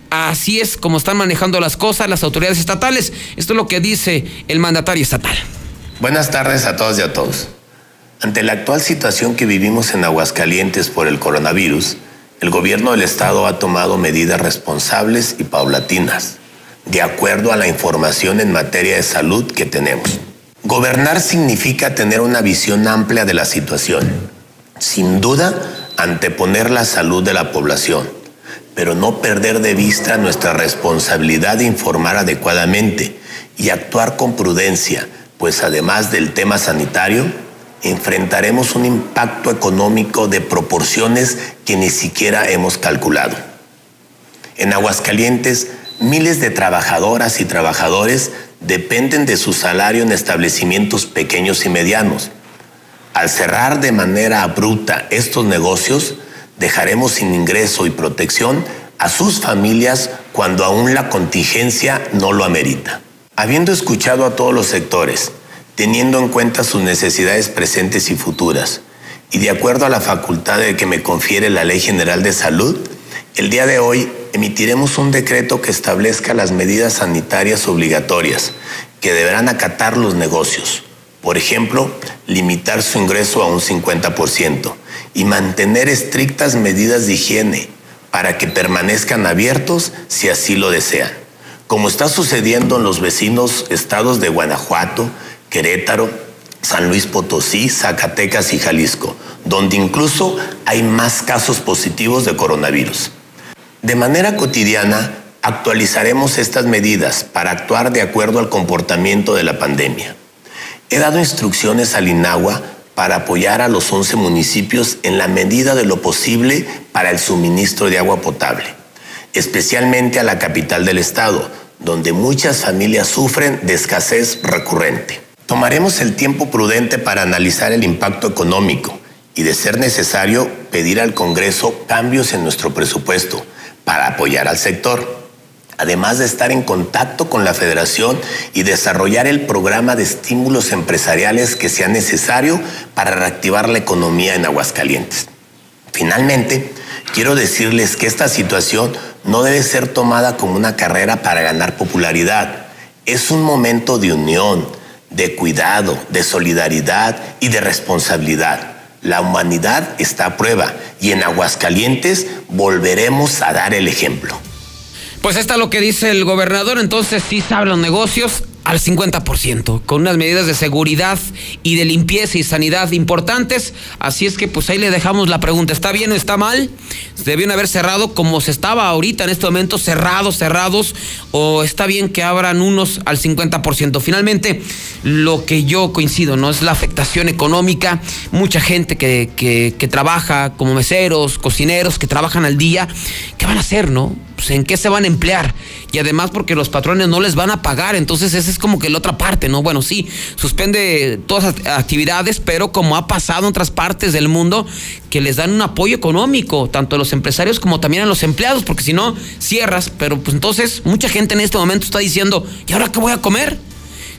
así es como están manejando las cosas las autoridades estatales. Esto es lo que dice el mandatario estatal. Buenas tardes a todos y a todos. Ante la actual situación que vivimos en Aguascalientes por el coronavirus, el gobierno del estado ha tomado medidas responsables y paulatinas, de acuerdo a la información en materia de salud que tenemos. Gobernar significa tener una visión amplia de la situación, sin duda anteponer la salud de la población, pero no perder de vista nuestra responsabilidad de informar adecuadamente y actuar con prudencia pues además del tema sanitario, enfrentaremos un impacto económico de proporciones que ni siquiera hemos calculado. En Aguascalientes, miles de trabajadoras y trabajadores dependen de su salario en establecimientos pequeños y medianos. Al cerrar de manera abrupta estos negocios, dejaremos sin ingreso y protección a sus familias cuando aún la contingencia no lo amerita. Habiendo escuchado a todos los sectores, teniendo en cuenta sus necesidades presentes y futuras, y de acuerdo a la facultad de que me confiere la Ley General de Salud, el día de hoy emitiremos un decreto que establezca las medidas sanitarias obligatorias que deberán acatar los negocios. Por ejemplo, limitar su ingreso a un 50% y mantener estrictas medidas de higiene para que permanezcan abiertos si así lo desean como está sucediendo en los vecinos estados de Guanajuato, Querétaro, San Luis Potosí, Zacatecas y Jalisco, donde incluso hay más casos positivos de coronavirus. De manera cotidiana, actualizaremos estas medidas para actuar de acuerdo al comportamiento de la pandemia. He dado instrucciones al INAGUA para apoyar a los 11 municipios en la medida de lo posible para el suministro de agua potable, especialmente a la capital del estado, donde muchas familias sufren de escasez recurrente. Tomaremos el tiempo prudente para analizar el impacto económico y, de ser necesario, pedir al Congreso cambios en nuestro presupuesto para apoyar al sector, además de estar en contacto con la Federación y desarrollar el programa de estímulos empresariales que sea necesario para reactivar la economía en Aguascalientes. Finalmente, quiero decirles que esta situación no debe ser tomada como una carrera para ganar popularidad. Es un momento de unión, de cuidado, de solidaridad y de responsabilidad. La humanidad está a prueba y en Aguascalientes volveremos a dar el ejemplo. Pues está lo que dice el gobernador, entonces sí saben los negocios, al 50%, con unas medidas de seguridad y de limpieza y sanidad importantes. Así es que pues ahí le dejamos la pregunta, ¿está bien o está mal? ¿Debieron haber cerrado como se estaba ahorita en este momento, cerrados, cerrados? ¿O está bien que abran unos al 50%? Finalmente, lo que yo coincido, ¿no? Es la afectación económica. Mucha gente que, que, trabaja como meseros, cocineros, que trabajan al día, ¿qué van a hacer, no? Pues, ¿En qué se van a emplear? Y además porque los patrones no les van a pagar, entonces esa es como que la otra parte, ¿no? Bueno, sí, suspende todas las actividades, pero como ha pasado en otras partes del mundo, que les dan un apoyo económico, tanto a los empresarios como también a los empleados, porque si no, cierras, pero pues entonces mucha gente en este momento está diciendo, ¿y ahora qué voy a comer?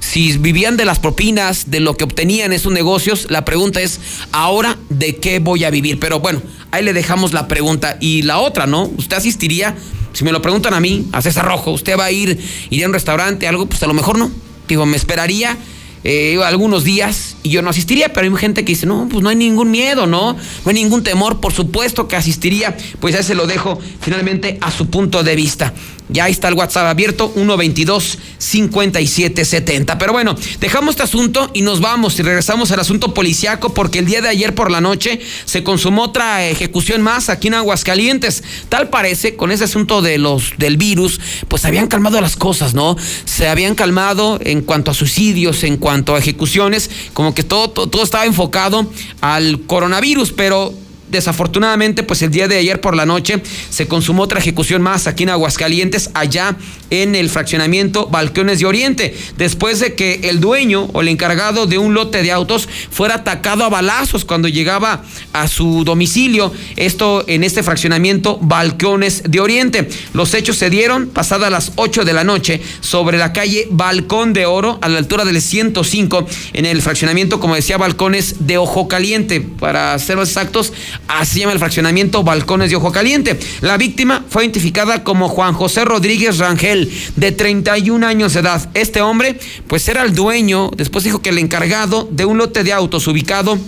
Si vivían de las propinas, de lo que obtenían esos negocios, la pregunta es, ¿ahora de qué voy a vivir? Pero bueno, ahí le dejamos la pregunta. Y la otra, ¿no? ¿Usted asistiría? Si me lo preguntan a mí, a César Rojo, ¿usted va a ir, iría a un restaurante, algo? Pues a lo mejor no. Digo, me esperaría eh, algunos días y yo no asistiría, pero hay gente que dice, no, pues no hay ningún miedo, ¿no? No hay ningún temor, por supuesto que asistiría, pues ya se lo dejo finalmente a su punto de vista. Ya está el WhatsApp abierto, 122-5770. Pero bueno, dejamos este asunto y nos vamos y regresamos al asunto policiaco porque el día de ayer por la noche se consumó otra ejecución más aquí en Aguascalientes. Tal parece, con ese asunto de los, del virus, pues habían calmado las cosas, ¿no? Se habían calmado en cuanto a suicidios, en cuanto a ejecuciones, como que todo, todo, todo estaba enfocado al coronavirus, pero desafortunadamente, pues el día de ayer por la noche se consumó otra ejecución más aquí en Aguascalientes, allá en el fraccionamiento Balcones de Oriente, después de que el dueño o el encargado de un lote de autos fuera atacado a balazos cuando llegaba a su domicilio, esto en este fraccionamiento Balcones de Oriente. Los hechos se dieron pasadas las 8 de la noche sobre la calle Balcón de Oro, a la altura del 105, en el fraccionamiento, como decía, Balcones de Ojo Caliente, para ser exactos, Así llama el fraccionamiento Balcones de Ojo Caliente. La víctima fue identificada como Juan José Rodríguez Rangel, de 31 años de edad. Este hombre, pues era el dueño, después dijo que el encargado de un lote de autos ubicado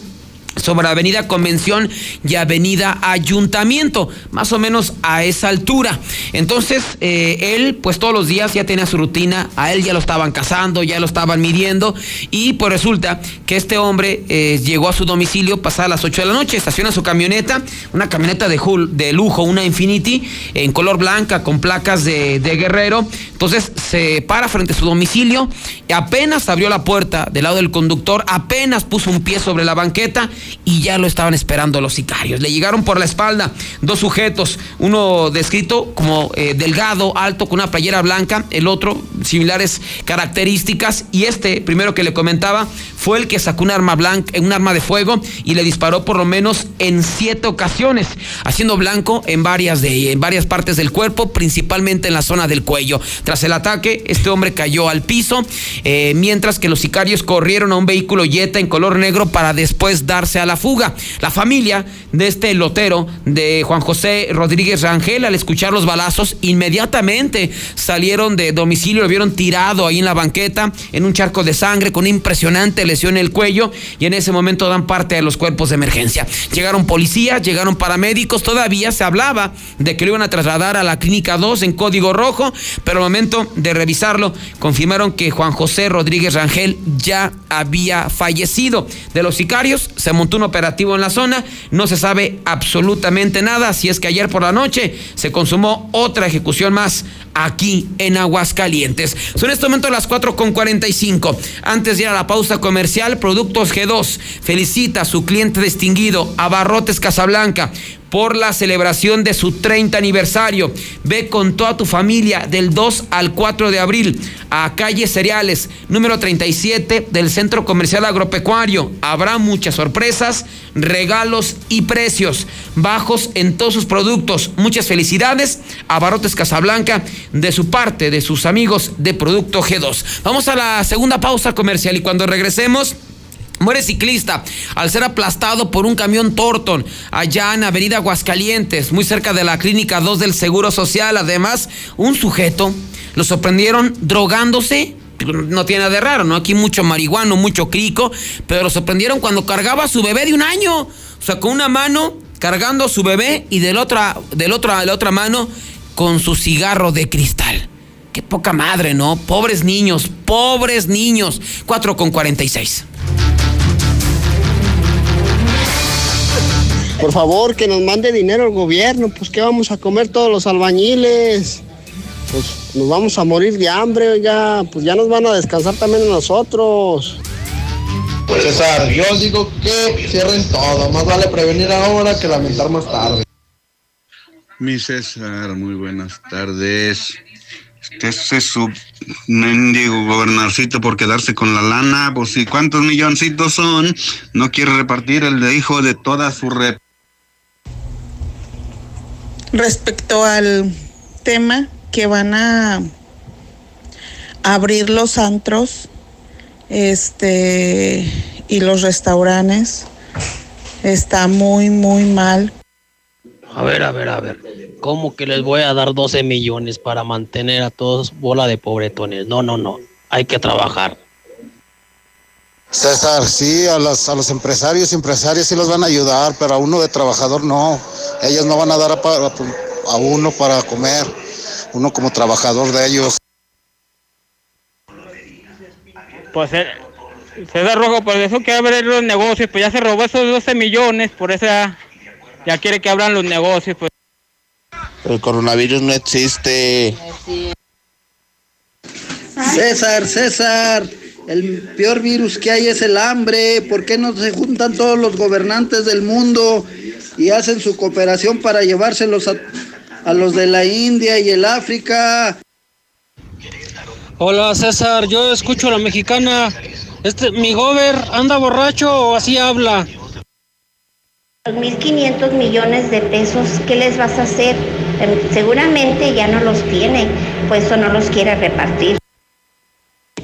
sobre Avenida Convención y Avenida Ayuntamiento, más o menos a esa altura. Entonces, eh, él, pues todos los días ya tenía su rutina, a él ya lo estaban cazando, ya lo estaban midiendo, y pues resulta que este hombre eh, llegó a su domicilio pasadas las 8 de la noche, estaciona su camioneta, una camioneta de, de lujo, una Infinity, en color blanca, con placas de, de Guerrero. Entonces se para frente a su domicilio, y apenas abrió la puerta del lado del conductor, apenas puso un pie sobre la banqueta, y ya lo estaban esperando los sicarios. Le llegaron por la espalda dos sujetos, uno descrito como eh, delgado, alto, con una playera blanca, el otro similares características y este, primero que le comentaba, fue el que sacó un arma blanca, un arma de fuego y le disparó por lo menos en siete ocasiones, haciendo blanco en varias de en varias partes del cuerpo, principalmente en la zona del cuello. Tras el ataque, este hombre cayó al piso, eh, mientras que los sicarios corrieron a un vehículo Jetta en color negro para después darse a la fuga. La familia de este lotero de Juan José Rodríguez Rangel, al escuchar los balazos, inmediatamente salieron de domicilio, lo vieron tirado ahí en la banqueta, en un charco de sangre, con impresionante lesión en el cuello, y en ese momento dan parte de los cuerpos de emergencia. Llegaron policías, llegaron paramédicos, todavía se hablaba de que lo iban a trasladar a la clínica 2 en código rojo, pero al momento de revisarlo, confirmaron que Juan José Rodríguez Rangel ya había fallecido. De los sicarios se montó un operativo en la zona, no se sabe absolutamente nada, si es que ayer por la noche se consumó otra ejecución más aquí en Aguascalientes. Son en este momento las 4.45. Antes de ir a la pausa comercial, Productos G2 felicita a su cliente distinguido, Abarrotes Casablanca por la celebración de su 30 aniversario. Ve con toda tu familia del 2 al 4 de abril a calle Cereales, número 37 del Centro Comercial Agropecuario. Habrá muchas sorpresas, regalos y precios bajos en todos sus productos. Muchas felicidades a Barrotes Casablanca de su parte, de sus amigos de Producto G2. Vamos a la segunda pausa comercial y cuando regresemos... Muere ciclista al ser aplastado por un camión Torton allá en Avenida Aguascalientes, muy cerca de la Clínica 2 del Seguro Social. Además, un sujeto lo sorprendieron drogándose. No tiene nada de raro, ¿no? Aquí mucho marihuano, mucho crico, pero lo sorprendieron cuando cargaba a su bebé de un año. O sea, con una mano cargando a su bebé y del del otro, de la otra mano con su cigarro de cristal. Qué poca madre, ¿no? Pobres niños, pobres niños. 4 con 46. Por favor, que nos mande dinero el gobierno, pues ¿qué vamos a comer todos los albañiles? Pues nos vamos a morir de hambre, oiga, pues ya nos van a descansar también a nosotros. César, yo digo que cierren todo, más vale prevenir ahora que lamentar más tarde. Mi César, muy buenas tardes. Este es su mendigo gobernarcito por quedarse con la lana, pues si cuántos milloncitos son, no quiere repartir el de hijo de toda su rep. Respecto al tema que van a abrir los antros, este y los restaurantes, está muy muy mal. A ver, a ver, a ver. ¿Cómo que les voy a dar 12 millones para mantener a todos bola de pobretones? No, no, no. Hay que trabajar. César, sí, a los, a los empresarios y empresarias sí los van a ayudar, pero a uno de trabajador no. Ellos no van a dar a, a uno para comer, uno como trabajador de ellos. Pues eh, César Rojo, por eso que abrir los negocios, pues ya se robó esos 12 millones, por eso ya, ya quiere que abran los negocios, pues. El coronavirus no existe. César, César, el peor virus que hay es el hambre. ¿Por qué no se juntan todos los gobernantes del mundo y hacen su cooperación para llevárselos a, a los de la India y el África? Hola César, yo escucho a la mexicana. Este, mi gober anda borracho o así habla. 1.500 millones de pesos, ¿qué les vas a hacer? Em, Seguramente ya no los tiene, pues eso no los quiere repartir.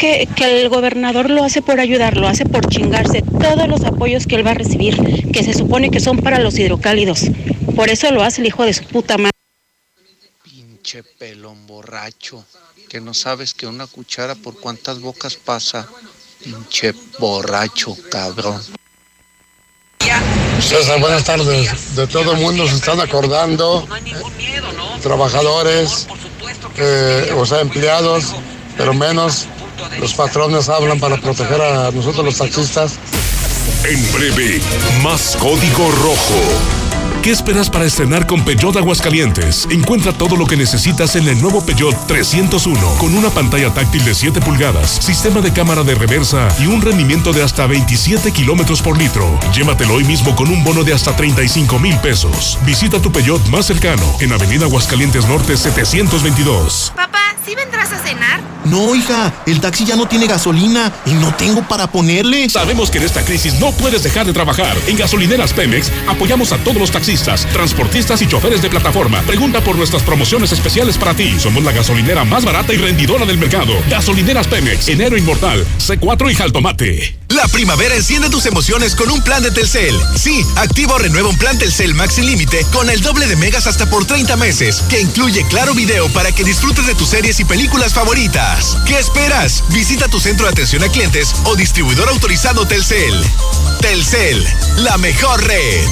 Que, que el gobernador lo hace por ayudar, lo hace por chingarse todos los apoyos que él va a recibir, que se supone que son para los hidrocálidos. Por eso lo hace el hijo de su puta madre. Pinche pelón borracho, que no sabes que una cuchara por cuántas bocas pasa. Pinche borracho, cabrón. César, buenas tardes. De todo el mundo se están acordando, trabajadores, eh, o sea, empleados, pero menos los patrones hablan para proteger a nosotros los taxistas. En breve, más código rojo. ¿Qué esperas para estrenar con Peugeot Aguascalientes? Encuentra todo lo que necesitas en el nuevo Peugeot 301 con una pantalla táctil de 7 pulgadas, sistema de cámara de reversa y un rendimiento de hasta 27 kilómetros por litro. Llévatelo hoy mismo con un bono de hasta 35 mil pesos. Visita tu Peugeot más cercano en Avenida Aguascalientes Norte 722. Papá, ¿sí vendrás a cenar? No, hija, el taxi ya no tiene gasolina y no tengo para ponerle. Sabemos que en esta crisis no puedes dejar de trabajar. En Gasolineras Pemex apoyamos a todos los taxistas, transportistas y choferes de plataforma. Pregunta por nuestras promociones especiales para ti. Somos la gasolinera más barata y rendidora del mercado. Gasolineras Pemex, Enero Inmortal, C4 y Jaltomate. La primavera enciende tus emociones con un plan de Telcel. Sí, activa o renueva un plan Telcel Max sin límite con el doble de megas hasta por 30 meses, que incluye claro video para que disfrutes de tus series y películas favoritas. ¿Qué esperas? Visita tu centro de atención a clientes o distribuidor autorizado Telcel. Telcel, la mejor red.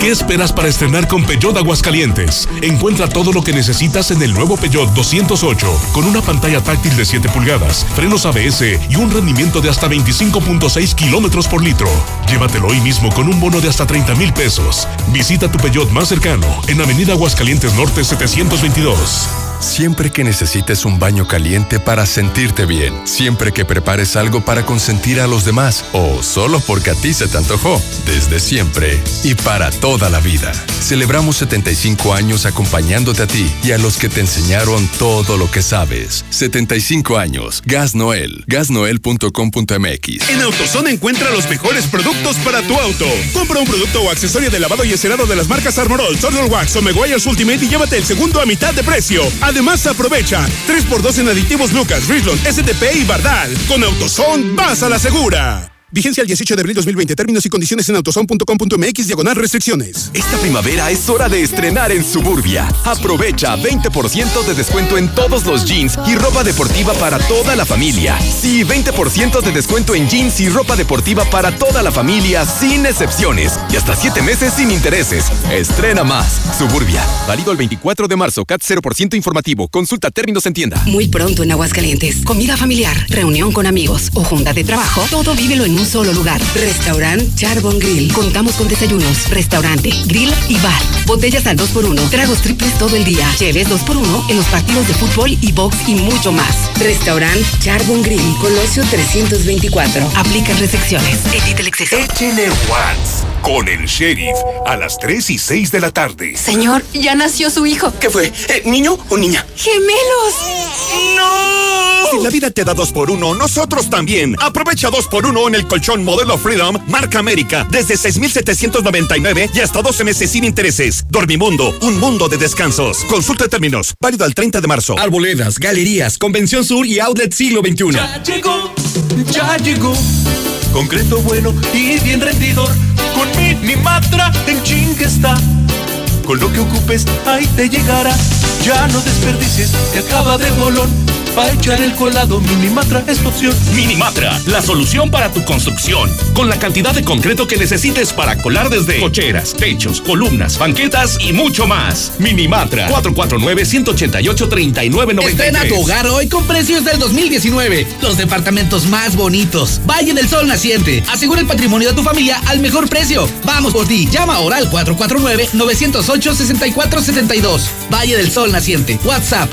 ¿Qué esperas para estrenar con Peugeot Aguascalientes? Encuentra todo lo que necesitas en el nuevo Peugeot 208, con una pantalla táctil de 7 pulgadas, frenos ABS y un rendimiento de hasta 25.6 kilómetros por litro. Llévatelo hoy mismo con un bono de hasta 30 mil pesos. Visita tu Peugeot más cercano en Avenida Aguascalientes Norte 722. Siempre que necesites un baño caliente para sentirte bien, siempre que prepares algo para consentir a los demás o solo porque a ti se te antojó, desde siempre y para toda la vida. Celebramos 75 años acompañándote a ti y a los que te enseñaron todo lo que sabes. 75 años. Gas Noel. Gasnoel.com.mx. En AutoZone encuentra los mejores productos para tu auto. Compra un producto o accesorio de lavado y encerado de las marcas Armorol, Turtle Wax o Meguiar's Ultimate y llévate el segundo a mitad de precio. Además, aprovecha 3x2 en aditivos Lucas, Richland, STP y Bardal. Con AutoZone, vas a la segura. Vigencia el 18 de abril 2020. Términos y condiciones en autozone.com.mx diagonal restricciones. Esta primavera es hora de estrenar en Suburbia. Aprovecha 20% de descuento en todos los jeans y ropa deportiva para toda la familia. Sí, 20% de descuento en jeans y ropa deportiva para toda la familia sin excepciones. Y hasta 7 meses sin intereses. Estrena más. Suburbia. Válido el 24 de marzo. CAT 0% informativo. Consulta términos en tienda. Muy pronto en Aguascalientes. Comida familiar, reunión con amigos o junta de trabajo. Todo vívelo en un solo lugar. Restaurant Charbon Grill. Contamos con desayunos, restaurante, grill y bar. Botellas al 2x1, tragos triples todo el día. Cheves 2x1 en los partidos de fútbol y box y mucho más. Restaurant Charbon Grill. Colosio 324. Aplica recepciones. Evite el exceso. Échele Watts con el sheriff a las 3 y 6 de la tarde. Señor, ya nació su hijo. ¿Qué fue? Eh, ¿Niño o niña? ¡Gemelos! ¡No! Si la vida te da dos por uno, nosotros también. Aprovecha dos por uno en el colchón modelo Freedom, marca América, desde 6,799 y hasta 12 meses sin intereses. Dormimundo, un mundo de descansos. Consulta términos, válido al 30 de marzo. Arboledas, galerías, Convención Sur y Outlet Siglo XXI. Ya llegó, ya llegó. Concreto bueno y bien rendidor. Con Minimatra en chingue está. Con lo que ocupes, ahí te llegará. Ya no desperdicies, te acaba de bolón. Para echar el colado, Minimatra es tu opción. Minimatra, la solución para tu construcción. Con la cantidad de concreto que necesites para colar desde cocheras, techos, columnas, banquetas y mucho más. Minimatra, 449-188-3993. Estrena tu hogar hoy con precios del 2019. Los departamentos más bonitos. Valle del Sol Naciente. Asegura el patrimonio de tu familia al mejor precio. Vamos por ti. Llama ahora al 449-908-6472. Valle del Sol Naciente. WhatsApp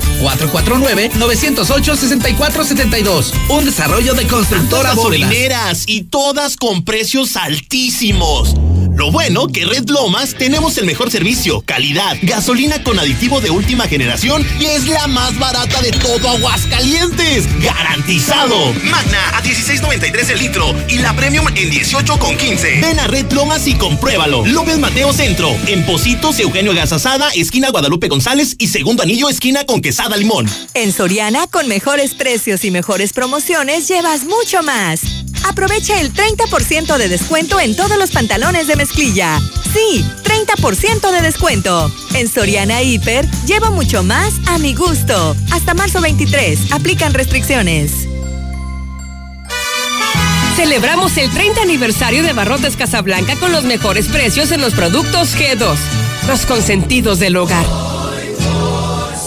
449-908-6472. Un desarrollo de constructora gasolineras y todas con precios altísimos. Lo bueno que Red Lomas tenemos el mejor servicio, calidad, gasolina con aditivo de última generación y es la más barata de todo Aguascalientes. ¡Garantizado! Magna a 16.93 el litro y la Premium en 18.15. Ven a Red Lomas y compruébalo. López Mateo Centro, en Positos, Eugenio Gasasada, esquina Guadalupe González y segundo anillo, esquina con Quesada Limón. En Soriana, con mejores precios y mejores promociones, llevas mucho más. Aprovecha el 30% de descuento en todos los pantalones de mezclilla. Sí, 30% de descuento. En Soriana Hiper, llevo mucho más a mi gusto. Hasta marzo 23, aplican restricciones. Celebramos el 30 aniversario de Barrotes Casablanca con los mejores precios en los productos G2, los consentidos del hogar.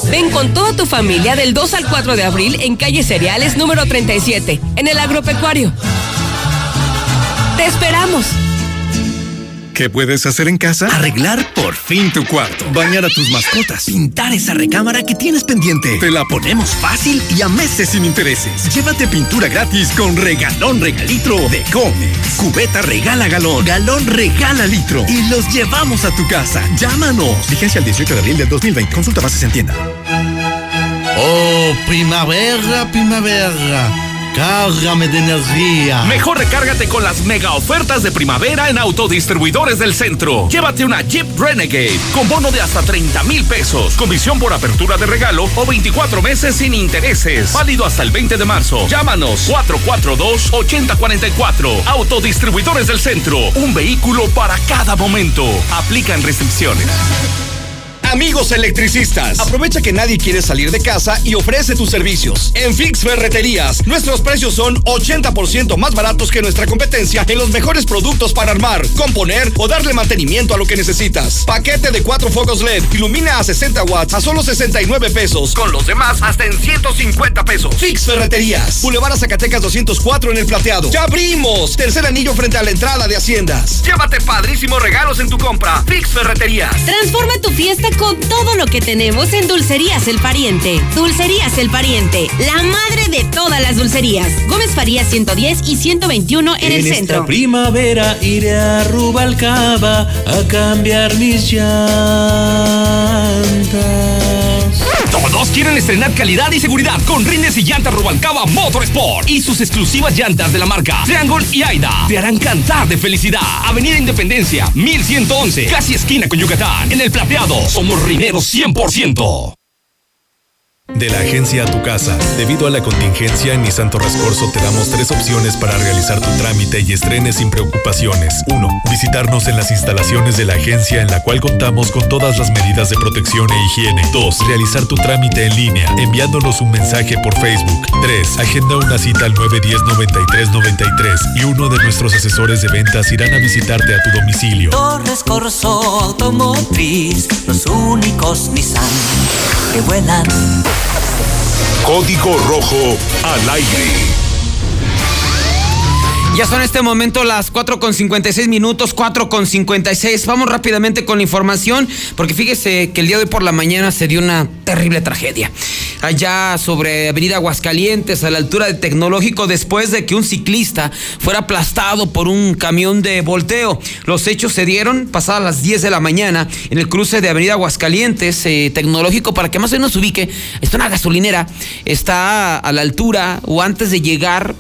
Ven con toda tu familia del 2 al 4 de abril en calle Cereales número 37, en el agropecuario. ¡Te esperamos! ¿Qué puedes hacer en casa? Arreglar por fin tu cuarto. Bañar a tus mascotas. Pintar esa recámara que tienes pendiente. Te la ponemos fácil y a meses sin intereses. Llévate pintura gratis con regalón regalitro de Comex. Cubeta regala galón. Galón regala litro. Y los llevamos a tu casa. Llámanos. Vigencia el 18 de abril del 2020. Consulta bases en tienda. Oh, primavera, primavera. Cárgame de energía. Mejor recárgate con las mega ofertas de primavera en Autodistribuidores del Centro. Llévate una Jeep Renegade con bono de hasta 30 mil pesos, comisión por apertura de regalo o 24 meses sin intereses. Válido hasta el 20 de marzo. Llámanos 442-8044. Autodistribuidores del Centro. Un vehículo para cada momento. Aplican restricciones. Amigos electricistas, aprovecha que nadie quiere salir de casa y ofrece tus servicios. En Fix Ferreterías, nuestros precios son 80% más baratos que nuestra competencia en los mejores productos para armar, componer o darle mantenimiento a lo que necesitas. Paquete de cuatro focos LED, ilumina a 60 watts a solo 69 pesos. Con los demás hasta en 150 pesos. Fix Ferreterías, Boulevard Zacatecas 204 en el Plateado. ¡Ya abrimos! Tercer anillo frente a la entrada de Haciendas. Llévate padrísimos regalos en tu compra. Fix Ferreterías. Transforma tu fiesta con todo lo que tenemos en Dulcerías El Pariente. Dulcerías El Pariente, la madre de todas las dulcerías. Gómez Farías 110 y 121 en, el centro. Esta primavera iré a Rubalcaba a cambiar mis llantas. Todos quieren estrenar calidad y seguridad con rines y llantas Rubalcaba Motorsport y sus exclusivas llantas de la marca Triangle y Aida te harán cantar de felicidad. Avenida Independencia, 1111, casi esquina con Yucatán. En el plateado, somos rineros 100%. De la agencia a tu casa. Debido a la contingencia, en Nissan Torres Corso te damos tres opciones para realizar tu trámite y estrenes sin preocupaciones. 1. Visitarnos en las instalaciones de la agencia en la cual contamos con todas las medidas de protección e higiene. 2. Realizar tu trámite en línea, enviándonos un mensaje por Facebook. 3. Agenda una cita al 910-9393 y uno de nuestros asesores de ventas irán a visitarte a tu domicilio. Torres Corso Automotriz, los únicos Nissan que vuelan. Código Rojo al aire. Ya son este momento las 4 con 56 minutos, 4 con 56. Vamos rápidamente con la información, porque fíjese que el día de hoy por la mañana se dio una terrible tragedia. Allá sobre Avenida Aguascalientes, a la altura de Tecnológico, después de que un ciclista fuera aplastado por un camión de volteo. Los hechos se dieron pasadas las 10 de la mañana en el cruce de Avenida Aguascalientes, eh, Tecnológico, para que más o menos se ubique. Está una gasolinera, está a la altura o antes de llegar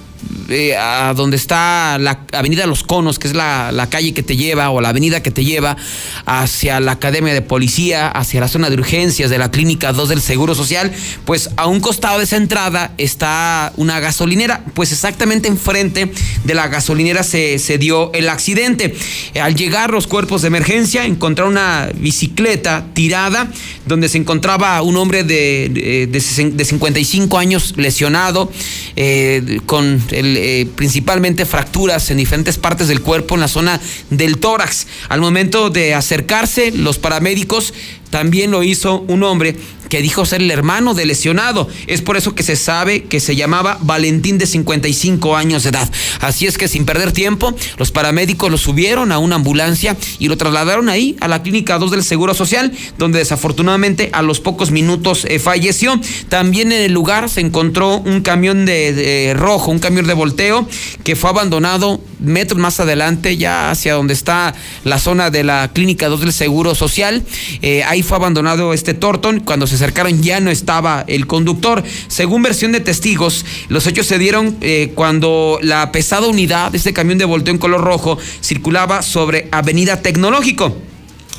eh, a donde está la Avenida Los Conos, que es la, la, calle que te lleva o la avenida que te lleva hacia la Academia de Policía, hacia la zona de urgencias de la Clínica 2 del Seguro Social, pues a un costado de esa entrada está una gasolinera, pues exactamente enfrente de la gasolinera se, se dio el accidente. Al llegar los cuerpos de emergencia, encontraron una bicicleta tirada donde se encontraba un hombre de, de, de 55 años lesionado eh, con eh, principalmente fracturas en diferentes partes del cuerpo en la zona del tórax. Al momento de acercarse, los paramédicos también lo hizo un hombre que dijo ser el hermano del lesionado. Es por eso que se sabe que se llamaba Valentín de 55 años de edad. Así es que sin perder tiempo, los paramédicos lo subieron a una ambulancia y lo trasladaron ahí a la clínica 2 del Seguro Social, donde desafortunadamente a los pocos minutos eh, falleció. También en el lugar se encontró un camión de, rojo, un camión de volteo que fue abandonado metros más adelante, ya hacia donde está la zona de la clínica 2 del Seguro Social. Eh, fue abandonado este Torton. Cuando se acercaron ya no estaba el conductor. Según versión de testigos, los hechos se dieron eh, cuando la pesada unidad de este camión de volteo en color rojo circulaba sobre Avenida Tecnológico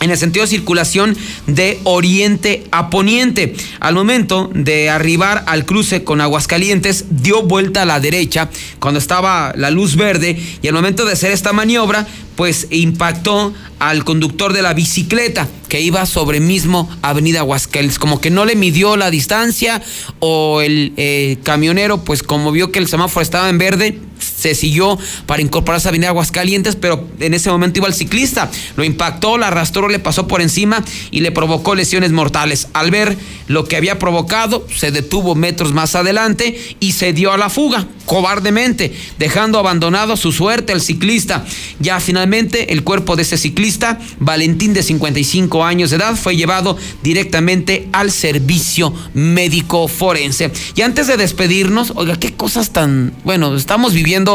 en el sentido de circulación de oriente a poniente. Al momento de arribar al cruce con Aguascalientes, dio vuelta a la derecha cuando estaba la luz verde y al momento de hacer esta maniobra, pues impactó al conductor de la bicicleta que iba sobre mismo Avenida Aguascalientes. Como que no le midió la distancia o el eh, camionero, pues como vio que el semáforo estaba en verde, se siguió para incorporarse a Avenida Aguascalientes, pero en ese momento iba el ciclista. Lo impactó, la arrastró, le pasó por encima y le provocó lesiones mortales. Al ver lo que había provocado, se detuvo metros más adelante y se dio a la fuga, cobardemente, dejando abandonado su suerte al ciclista. Ya finalmente el cuerpo de ese ciclista, Valentín de 55 años de edad, fue llevado directamente al servicio médico forense. Y antes de despedirnos, oiga, qué cosas tan, bueno, estamos viviendo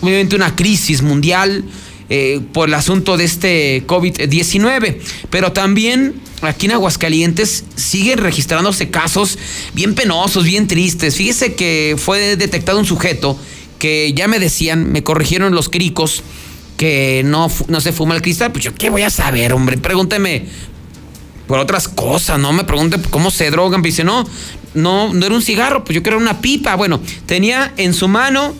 obviamente una crisis mundial eh, por el asunto de este COVID-19, pero también aquí en Aguascalientes siguen registrándose casos bien penosos, bien tristes. Fíjese que fue detectado un sujeto que ya me decían, me corrigieron los cricos, que no, no se fuma el cristal. Pues yo, ¿qué voy a saber, hombre? Pregúnteme por otras cosas, no me pregunte cómo se drogan. Dice, no, no, no era un cigarro, pues yo creo era una pipa. Bueno, tenía en su mano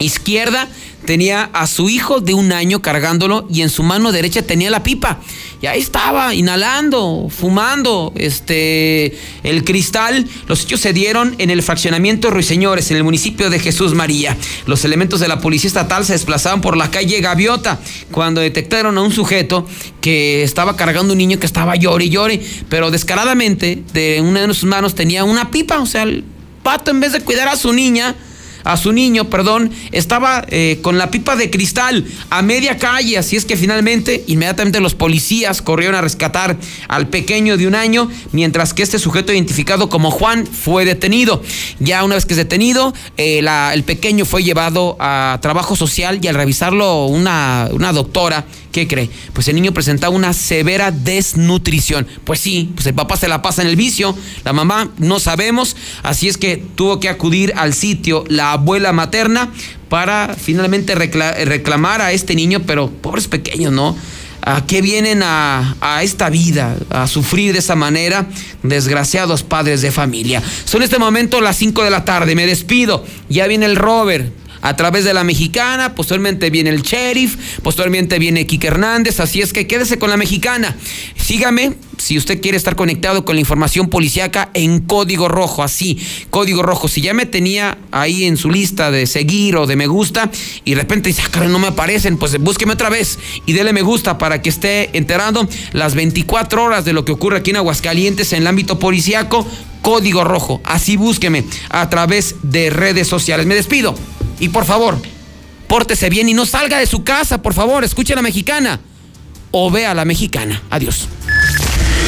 izquierda tenía a su hijo de un año cargándolo y en su mano derecha tenía la pipa. Y ahí estaba, inhalando, fumando, este, el cristal. Los hechos se dieron en el fraccionamiento Ruiseñores, en el municipio de Jesús María. Los elementos de la policía estatal se desplazaban por la calle Gaviota cuando detectaron a un sujeto que estaba cargando un niño que estaba llore y llore, pero descaradamente de una de sus manos tenía una pipa. O sea, el pato en vez de cuidar a su niña, a su niño, perdón, estaba eh, con la pipa de cristal a media calle, así es que finalmente, inmediatamente los policías corrieron a rescatar al pequeño de un año, mientras que este sujeto identificado como Juan fue detenido. Ya una vez que es detenido, eh, el pequeño fue llevado a trabajo social y al revisarlo una, una doctora, ¿qué cree? Pues el niño presentaba una severa desnutrición. Pues sí, pues el papá se la pasa en el vicio, la mamá no sabemos, así es que tuvo que acudir al sitio la abuela materna para finalmente reclamar a este niño, pero pobres pequeños, ¿no? ¿A qué vienen a, a, esta vida? A sufrir de esa manera, desgraciados padres de familia. Son este momento las 5 de la tarde, me despido. Ya viene el Robert a través de la mexicana, posteriormente viene el sheriff, posteriormente viene Kike Hernández, así es que quédese con la mexicana. Sígame si usted quiere estar conectado con la información policíaca en código rojo, así, código rojo. Si ya me tenía ahí en su lista de seguir o de me gusta y de repente dice, ah, no me aparecen, pues búsqueme otra vez y dele me gusta para que esté enterando las 24 horas de lo que ocurre aquí en Aguascalientes en el ámbito policíaco. Código rojo, así búsqueme a través de redes sociales. Me despido. Y por favor, pórtese bien y no salga de su casa, por favor, escuche a la mexicana o vea a la mexicana. Adiós.